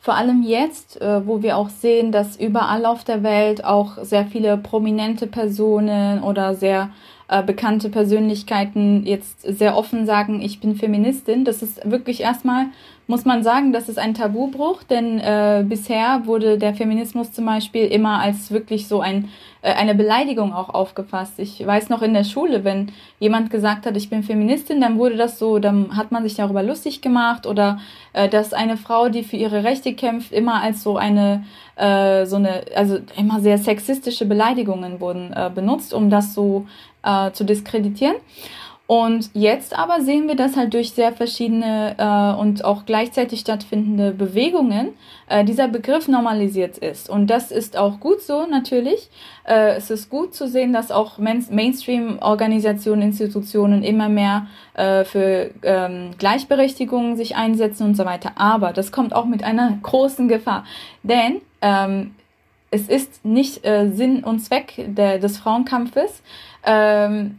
vor allem jetzt, äh, wo wir auch sehen, dass überall auf der Welt auch sehr viele prominente Personen oder sehr äh, bekannte Persönlichkeiten jetzt sehr offen sagen, ich bin Feministin. Das ist wirklich erstmal muss man sagen, das ist ein Tabubruch, denn äh, bisher wurde der Feminismus zum Beispiel immer als wirklich so ein, äh, eine Beleidigung auch aufgefasst. Ich weiß noch in der Schule, wenn jemand gesagt hat, ich bin Feministin, dann wurde das so, dann hat man sich darüber lustig gemacht oder äh, dass eine Frau, die für ihre Rechte kämpft, immer als so eine, äh, so eine, also immer sehr sexistische Beleidigungen wurden äh, benutzt, um das so äh, zu diskreditieren. Und jetzt aber sehen wir, dass halt durch sehr verschiedene äh, und auch gleichzeitig stattfindende Bewegungen äh, dieser Begriff normalisiert ist. Und das ist auch gut so natürlich. Äh, es ist gut zu sehen, dass auch Main Mainstream-Organisationen, Institutionen immer mehr äh, für ähm, Gleichberechtigung sich einsetzen und so weiter. Aber das kommt auch mit einer großen Gefahr. Denn ähm, es ist nicht äh, Sinn und Zweck der, des Frauenkampfes, ähm,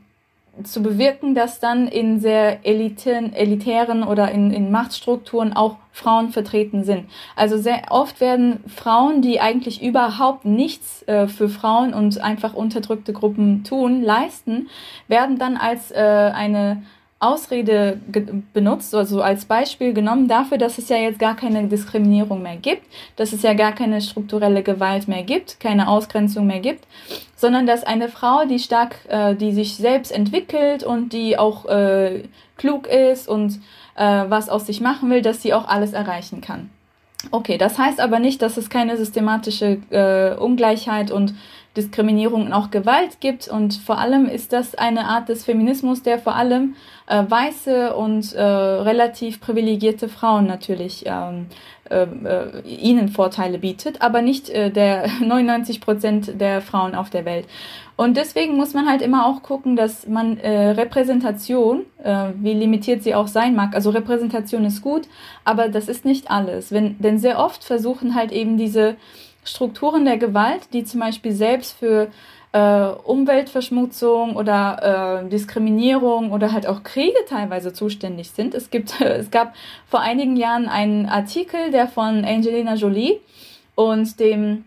zu bewirken, dass dann in sehr eliten, elitären oder in, in Machtstrukturen auch Frauen vertreten sind. Also sehr oft werden Frauen, die eigentlich überhaupt nichts äh, für Frauen und einfach unterdrückte Gruppen tun, leisten, werden dann als äh, eine Ausrede benutzt, also als Beispiel genommen dafür, dass es ja jetzt gar keine Diskriminierung mehr gibt, dass es ja gar keine strukturelle Gewalt mehr gibt, keine Ausgrenzung mehr gibt, sondern dass eine Frau, die stark, äh, die sich selbst entwickelt und die auch äh, klug ist und äh, was aus sich machen will, dass sie auch alles erreichen kann. Okay, das heißt aber nicht, dass es keine systematische äh, Ungleichheit und Diskriminierung und auch Gewalt gibt. Und vor allem ist das eine Art des Feminismus, der vor allem äh, weiße und äh, relativ privilegierte Frauen natürlich ähm, äh, äh, ihnen Vorteile bietet, aber nicht äh, der 99 Prozent der Frauen auf der Welt. Und deswegen muss man halt immer auch gucken, dass man äh, Repräsentation, wie limitiert sie auch sein mag, also Repräsentation ist gut, aber das ist nicht alles. Wenn, denn sehr oft versuchen halt eben diese Strukturen der Gewalt, die zum Beispiel selbst für äh, Umweltverschmutzung oder äh, Diskriminierung oder halt auch Kriege teilweise zuständig sind. Es gibt, es gab vor einigen Jahren einen Artikel, der von Angelina Jolie und dem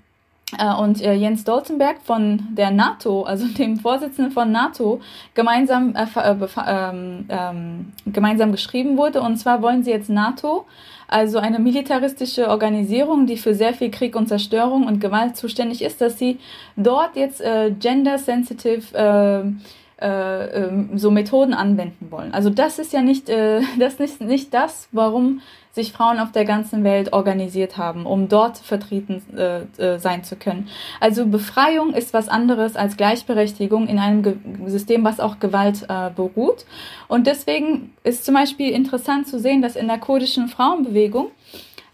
äh, und äh, Jens Stoltenberg von der NATO, also dem Vorsitzenden von NATO, gemeinsam, äh, äh ähm, ähm, gemeinsam geschrieben wurde. Und zwar wollen sie jetzt NATO also eine militaristische Organisation, die für sehr viel Krieg und Zerstörung und Gewalt zuständig ist, dass sie dort jetzt äh, gender-sensitive äh, äh, ähm, so Methoden anwenden wollen. Also das ist ja nicht, äh, das ist nicht das, warum sich Frauen auf der ganzen Welt organisiert haben, um dort vertreten äh, äh, sein zu können. Also Befreiung ist was anderes als Gleichberechtigung in einem Ge System, was auch Gewalt äh, beruht. Und deswegen ist zum Beispiel interessant zu sehen, dass in der kurdischen Frauenbewegung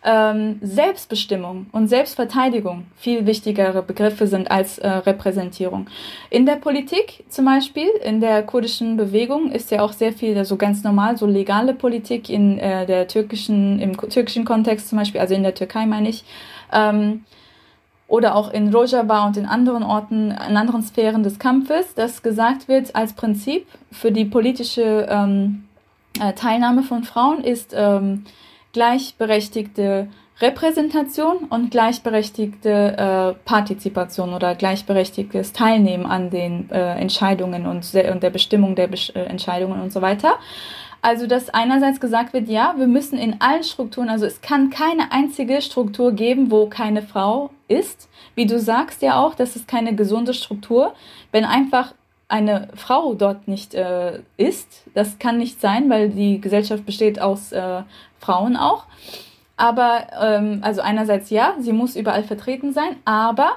ähm, Selbstbestimmung und Selbstverteidigung viel wichtigere Begriffe sind als äh, Repräsentierung. In der Politik zum Beispiel, in der kurdischen Bewegung ist ja auch sehr viel, also ganz normal, so legale Politik in äh, der türkischen, im türkischen Kontext zum Beispiel, also in der Türkei meine ich, ähm, oder auch in Rojava und in anderen Orten, in anderen Sphären des Kampfes, dass gesagt wird, als Prinzip für die politische ähm, äh, Teilnahme von Frauen ist ähm, gleichberechtigte Repräsentation und gleichberechtigte äh, Partizipation oder gleichberechtigtes Teilnehmen an den äh, Entscheidungen und, und, der Bestimmung der Besch äh, Entscheidungen und so weiter. Also, dass einerseits gesagt wird, ja, wir müssen in allen Strukturen, also es kann keine einzige Struktur geben, wo keine Frau ist. Wie du sagst ja auch, das ist keine gesunde Struktur. Wenn einfach eine Frau dort nicht äh, ist. Das kann nicht sein, weil die Gesellschaft besteht aus äh, Frauen auch. Aber, ähm, also einerseits ja, sie muss überall vertreten sein, aber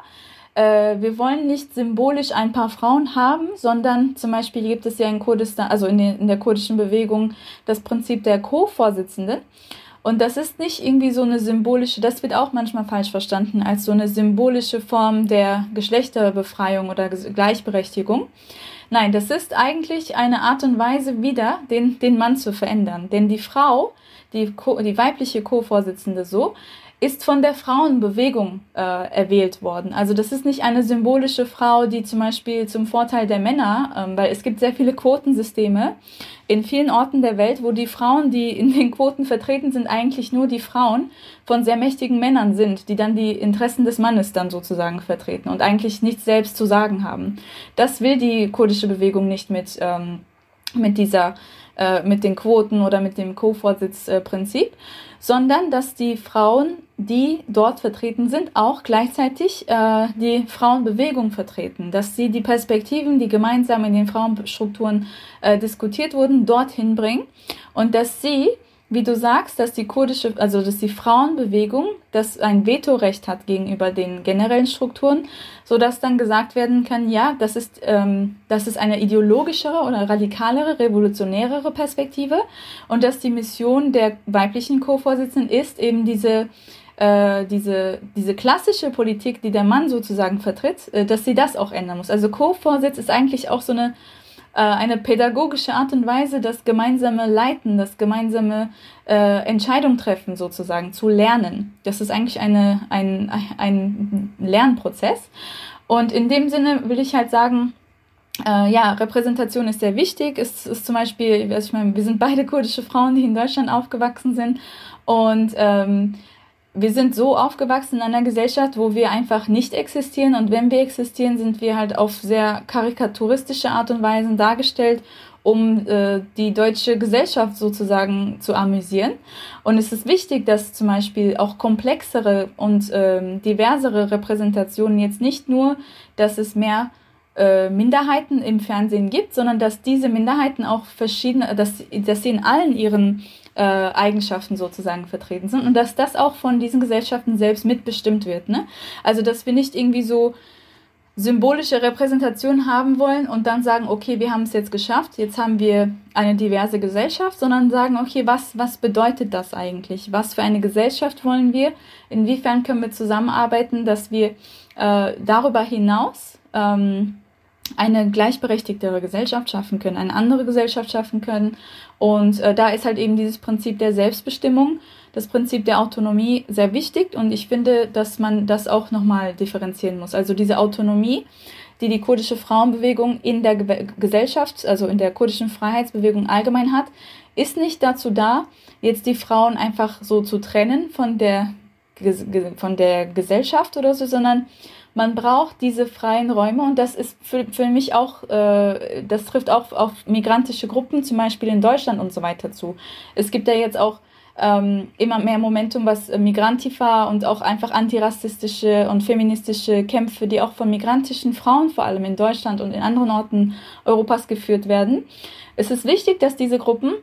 äh, wir wollen nicht symbolisch ein paar Frauen haben, sondern zum Beispiel gibt es ja in Kurdistan, also in, den, in der kurdischen Bewegung, das Prinzip der Co-Vorsitzenden. Und das ist nicht irgendwie so eine symbolische, das wird auch manchmal falsch verstanden, als so eine symbolische Form der Geschlechterbefreiung oder Gleichberechtigung. Nein, das ist eigentlich eine Art und Weise wieder, den, den Mann zu verändern. Denn die Frau, die, die weibliche Co-Vorsitzende so, ist von der Frauenbewegung äh, erwählt worden. Also das ist nicht eine symbolische Frau, die zum Beispiel zum Vorteil der Männer, ähm, weil es gibt sehr viele Quotensysteme in vielen Orten der Welt, wo die Frauen, die in den Quoten vertreten sind, eigentlich nur die Frauen von sehr mächtigen Männern sind, die dann die Interessen des Mannes dann sozusagen vertreten und eigentlich nichts selbst zu sagen haben. Das will die kurdische Bewegung nicht mit, ähm, mit dieser, äh, mit den Quoten oder mit dem Co-Vorsitzprinzip. Sondern dass die Frauen, die dort vertreten sind, auch gleichzeitig äh, die Frauenbewegung vertreten, dass sie die Perspektiven, die gemeinsam in den Frauenstrukturen äh, diskutiert wurden, dorthin bringen. Und dass sie wie du sagst, dass die kurdische, also dass die Frauenbewegung das ein Vetorecht hat gegenüber den generellen Strukturen, so dass dann gesagt werden kann, ja, das ist, ähm, das ist eine ideologischere oder radikalere, revolutionärere Perspektive und dass die Mission der weiblichen Co-Vorsitzenden ist, eben diese äh, diese, diese klassische Politik, die der Mann sozusagen vertritt, äh, dass sie das auch ändern muss. Also Co-Vorsitz ist eigentlich auch so eine eine pädagogische Art und Weise, das gemeinsame Leiten, das gemeinsame äh, Entscheidung treffen sozusagen zu lernen. Das ist eigentlich eine, ein, ein Lernprozess. Und in dem Sinne will ich halt sagen, äh, ja, Repräsentation ist sehr wichtig. Es ist zum Beispiel, also ich meine, wir sind beide kurdische Frauen, die in Deutschland aufgewachsen sind. Und ähm, wir sind so aufgewachsen in einer Gesellschaft, wo wir einfach nicht existieren und wenn wir existieren, sind wir halt auf sehr karikaturistische Art und Weise dargestellt, um äh, die deutsche Gesellschaft sozusagen zu amüsieren. Und es ist wichtig, dass zum Beispiel auch komplexere und ähm, diversere Repräsentationen jetzt nicht nur, dass es mehr äh, Minderheiten im Fernsehen gibt, sondern dass diese Minderheiten auch verschiedene, dass, dass sie in allen ihren äh, Eigenschaften sozusagen vertreten sind und dass das auch von diesen Gesellschaften selbst mitbestimmt wird. Ne? Also dass wir nicht irgendwie so symbolische Repräsentation haben wollen und dann sagen, okay, wir haben es jetzt geschafft, jetzt haben wir eine diverse Gesellschaft, sondern sagen, okay, was, was bedeutet das eigentlich? Was für eine Gesellschaft wollen wir? Inwiefern können wir zusammenarbeiten, dass wir äh, darüber hinaus ähm, eine gleichberechtigtere Gesellschaft schaffen können, eine andere Gesellschaft schaffen können. Und äh, da ist halt eben dieses Prinzip der Selbstbestimmung, das Prinzip der Autonomie sehr wichtig. Und ich finde, dass man das auch nochmal differenzieren muss. Also diese Autonomie, die die kurdische Frauenbewegung in der Ge Gesellschaft, also in der kurdischen Freiheitsbewegung allgemein hat, ist nicht dazu da, jetzt die Frauen einfach so zu trennen von der, von der Gesellschaft oder so, sondern man braucht diese freien Räume und das ist für, für mich auch, äh, das trifft auch auf migrantische Gruppen, zum Beispiel in Deutschland und so weiter zu. Es gibt ja jetzt auch ähm, immer mehr Momentum, was Migrantifa und auch einfach antirassistische und feministische Kämpfe, die auch von migrantischen Frauen vor allem in Deutschland und in anderen Orten Europas geführt werden. Es ist wichtig, dass diese Gruppen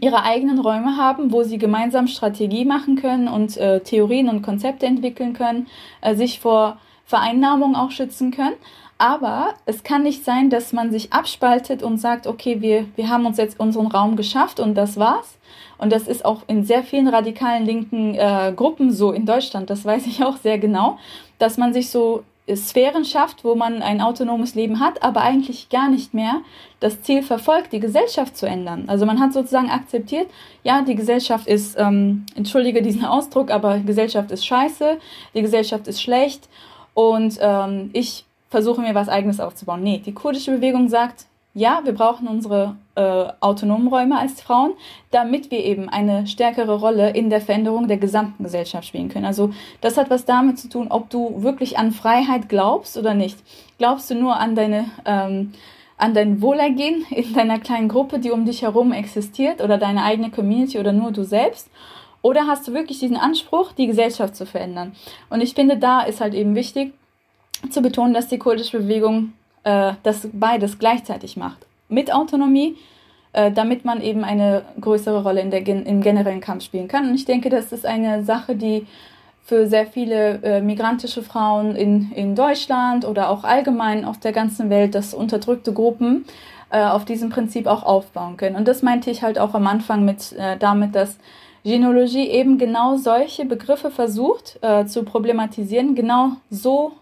ihre eigenen Räume haben, wo sie gemeinsam Strategie machen können und äh, Theorien und Konzepte entwickeln können, äh, sich vor Vereinnahmung auch schützen können. Aber es kann nicht sein, dass man sich abspaltet und sagt, okay, wir, wir haben uns jetzt unseren Raum geschafft und das war's. Und das ist auch in sehr vielen radikalen linken äh, Gruppen so in Deutschland, das weiß ich auch sehr genau, dass man sich so Sphären schafft, wo man ein autonomes Leben hat, aber eigentlich gar nicht mehr das Ziel verfolgt, die Gesellschaft zu ändern. Also man hat sozusagen akzeptiert, ja, die Gesellschaft ist, ähm, entschuldige diesen Ausdruck, aber Gesellschaft ist scheiße, die Gesellschaft ist schlecht und ähm, ich versuche mir was eigenes aufzubauen. Nee, die kurdische Bewegung sagt, ja, wir brauchen unsere äh, autonomen Räume als Frauen, damit wir eben eine stärkere Rolle in der Veränderung der gesamten Gesellschaft spielen können. Also das hat was damit zu tun, ob du wirklich an Freiheit glaubst oder nicht. Glaubst du nur an deine ähm, an dein Wohlergehen in deiner kleinen Gruppe, die um dich herum existiert oder deine eigene Community oder nur du selbst? Oder hast du wirklich diesen Anspruch, die Gesellschaft zu verändern? Und ich finde, da ist halt eben wichtig zu betonen, dass die kurdische Bewegung äh, das beides gleichzeitig macht. Mit Autonomie, äh, damit man eben eine größere Rolle in der, im generellen Kampf spielen kann. Und ich denke, das ist eine Sache, die für sehr viele äh, migrantische Frauen in, in Deutschland oder auch allgemein auf der ganzen Welt, dass unterdrückte Gruppen äh, auf diesem Prinzip auch aufbauen können. Und das meinte ich halt auch am Anfang mit äh, damit, dass Genealogie eben genau solche Begriffe versucht äh, zu problematisieren, genau so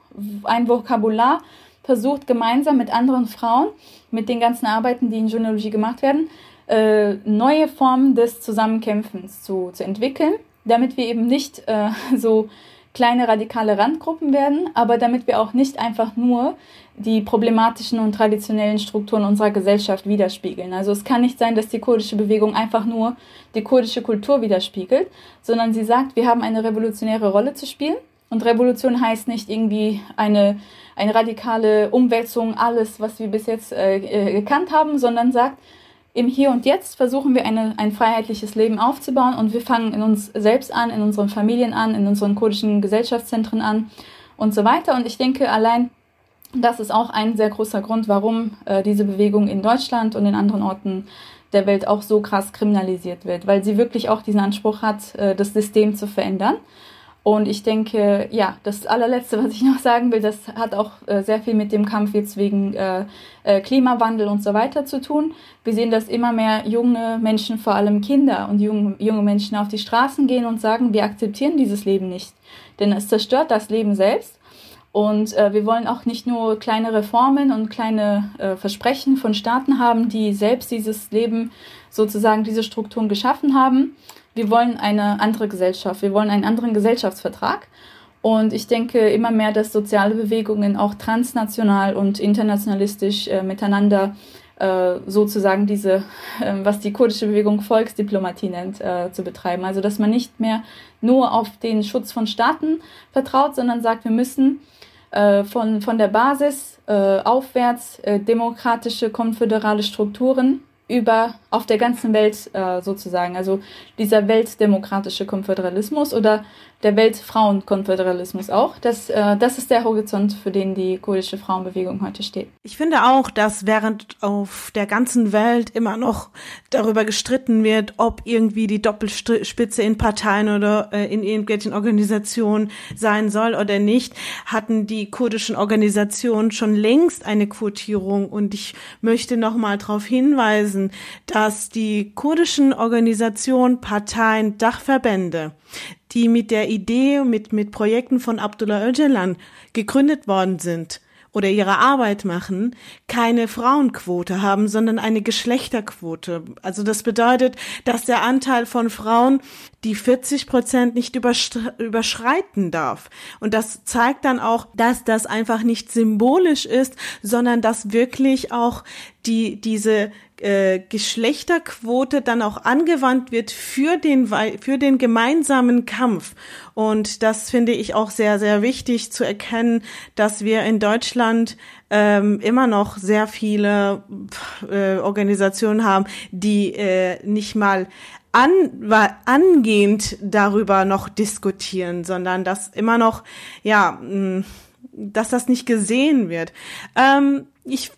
ein Vokabular versucht gemeinsam mit anderen Frauen, mit den ganzen Arbeiten, die in Genealogie gemacht werden, äh, neue Formen des Zusammenkämpfens zu, zu entwickeln, damit wir eben nicht äh, so kleine radikale Randgruppen werden, aber damit wir auch nicht einfach nur die problematischen und traditionellen Strukturen unserer Gesellschaft widerspiegeln. Also es kann nicht sein, dass die kurdische Bewegung einfach nur die kurdische Kultur widerspiegelt, sondern sie sagt, wir haben eine revolutionäre Rolle zu spielen. Und Revolution heißt nicht irgendwie eine, eine radikale Umwälzung, alles, was wir bis jetzt äh, äh gekannt haben, sondern sagt, im Hier und Jetzt versuchen wir eine, ein freiheitliches Leben aufzubauen und wir fangen in uns selbst an, in unseren Familien an, in unseren kurdischen Gesellschaftszentren an und so weiter. Und ich denke, allein das ist auch ein sehr großer Grund, warum äh, diese Bewegung in Deutschland und in anderen Orten der Welt auch so krass kriminalisiert wird, weil sie wirklich auch diesen Anspruch hat, äh, das System zu verändern. Und ich denke, ja, das allerletzte, was ich noch sagen will, das hat auch äh, sehr viel mit dem Kampf jetzt wegen äh, äh, Klimawandel und so weiter zu tun. Wir sehen, dass immer mehr junge Menschen, vor allem Kinder und junge, junge Menschen auf die Straßen gehen und sagen, wir akzeptieren dieses Leben nicht. Denn es zerstört das Leben selbst. Und äh, wir wollen auch nicht nur kleine Reformen und kleine äh, Versprechen von Staaten haben, die selbst dieses Leben sozusagen diese Strukturen geschaffen haben, wir wollen eine andere Gesellschaft, wir wollen einen anderen Gesellschaftsvertrag. Und ich denke immer mehr, dass soziale Bewegungen auch transnational und internationalistisch äh, miteinander äh, sozusagen diese, äh, was die kurdische Bewegung Volksdiplomatie nennt, äh, zu betreiben. Also dass man nicht mehr nur auf den Schutz von Staaten vertraut, sondern sagt, wir müssen von, von der Basis aufwärts demokratische konföderale Strukturen über auf der ganzen Welt äh, sozusagen, also dieser weltdemokratische Konföderalismus oder der Weltfrauenkonföderalismus auch. Das, äh, das ist der Horizont, für den die kurdische Frauenbewegung heute steht. Ich finde auch, dass während auf der ganzen Welt immer noch darüber gestritten wird, ob irgendwie die Doppelspitze in Parteien oder äh, in irgendwelchen Organisationen sein soll oder nicht, hatten die kurdischen Organisationen schon längst eine Quotierung. Und ich möchte noch mal darauf hinweisen, dass die kurdischen Organisationen, Parteien, Dachverbände die mit der Idee, mit, mit Projekten von Abdullah Öcalan gegründet worden sind oder ihre Arbeit machen, keine Frauenquote haben, sondern eine Geschlechterquote. Also das bedeutet, dass der Anteil von Frauen die 40 Prozent nicht überschreiten darf. Und das zeigt dann auch, dass das einfach nicht symbolisch ist, sondern dass wirklich auch die, diese äh, Geschlechterquote dann auch angewandt wird für den, für den gemeinsamen Kampf. Und das finde ich auch sehr, sehr wichtig zu erkennen, dass wir in Deutschland ähm, immer noch sehr viele äh, Organisationen haben, die äh, nicht mal an, angehend darüber noch diskutieren, sondern dass immer noch, ja, mh, dass das nicht gesehen wird. Ähm, ich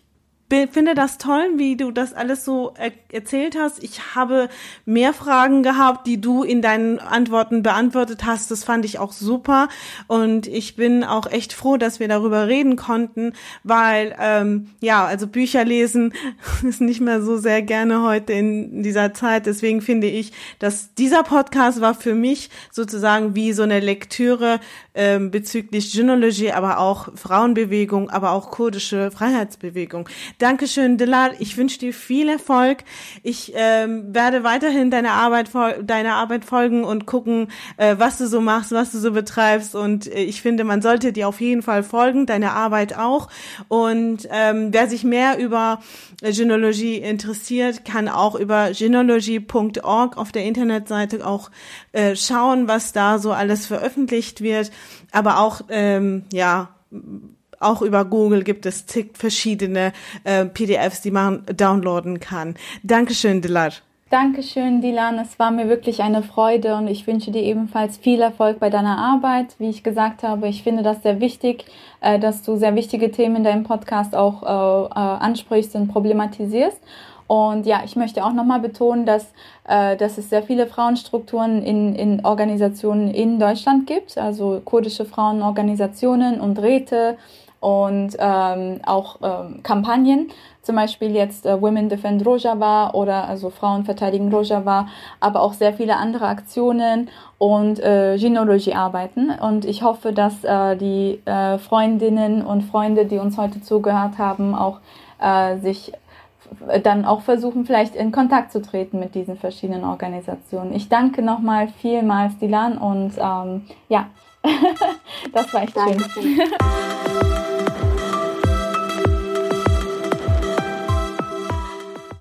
finde das toll, wie du das alles so er erzählt hast. Ich habe mehr Fragen gehabt, die du in deinen Antworten beantwortet hast. Das fand ich auch super. Und ich bin auch echt froh, dass wir darüber reden konnten, weil, ähm, ja, also Bücher lesen ist nicht mehr so sehr gerne heute in dieser Zeit. Deswegen finde ich, dass dieser Podcast war für mich sozusagen wie so eine Lektüre ähm, bezüglich Gynäologie, aber auch Frauenbewegung, aber auch kurdische Freiheitsbewegung. Dankeschön, Dilar. Ich wünsche dir viel Erfolg. Ich ähm, werde weiterhin deine Arbeit, deine Arbeit folgen und gucken, äh, was du so machst, was du so betreibst. Und äh, ich finde, man sollte dir auf jeden Fall folgen, deine Arbeit auch. Und ähm, wer sich mehr über äh, Gynäologie interessiert, kann auch über gynäologie.org auf der Internetseite auch äh, schauen, was da so alles veröffentlicht wird aber auch, ähm, ja, auch über Google gibt es zig verschiedene äh, PDFs, die man downloaden kann. Dankeschön, Dilar. Dankeschön, Dilan. Es war mir wirklich eine Freude und ich wünsche dir ebenfalls viel Erfolg bei deiner Arbeit. Wie ich gesagt habe, ich finde das sehr wichtig, äh, dass du sehr wichtige Themen in deinem Podcast auch äh, äh, ansprichst und problematisierst. Und ja, ich möchte auch nochmal betonen, dass, dass es sehr viele Frauenstrukturen in, in Organisationen in Deutschland gibt, also kurdische Frauenorganisationen und Räte und ähm, auch ähm, Kampagnen, zum Beispiel jetzt äh, Women Defend Rojava oder also Frauen verteidigen Rojava, aber auch sehr viele andere Aktionen und äh, Gynäologie arbeiten. Und ich hoffe, dass äh, die äh, Freundinnen und Freunde, die uns heute zugehört haben, auch äh, sich dann auch versuchen, vielleicht in Kontakt zu treten mit diesen verschiedenen Organisationen. Ich danke nochmal vielmals, Dilan, und ähm, ja, das war echt schön.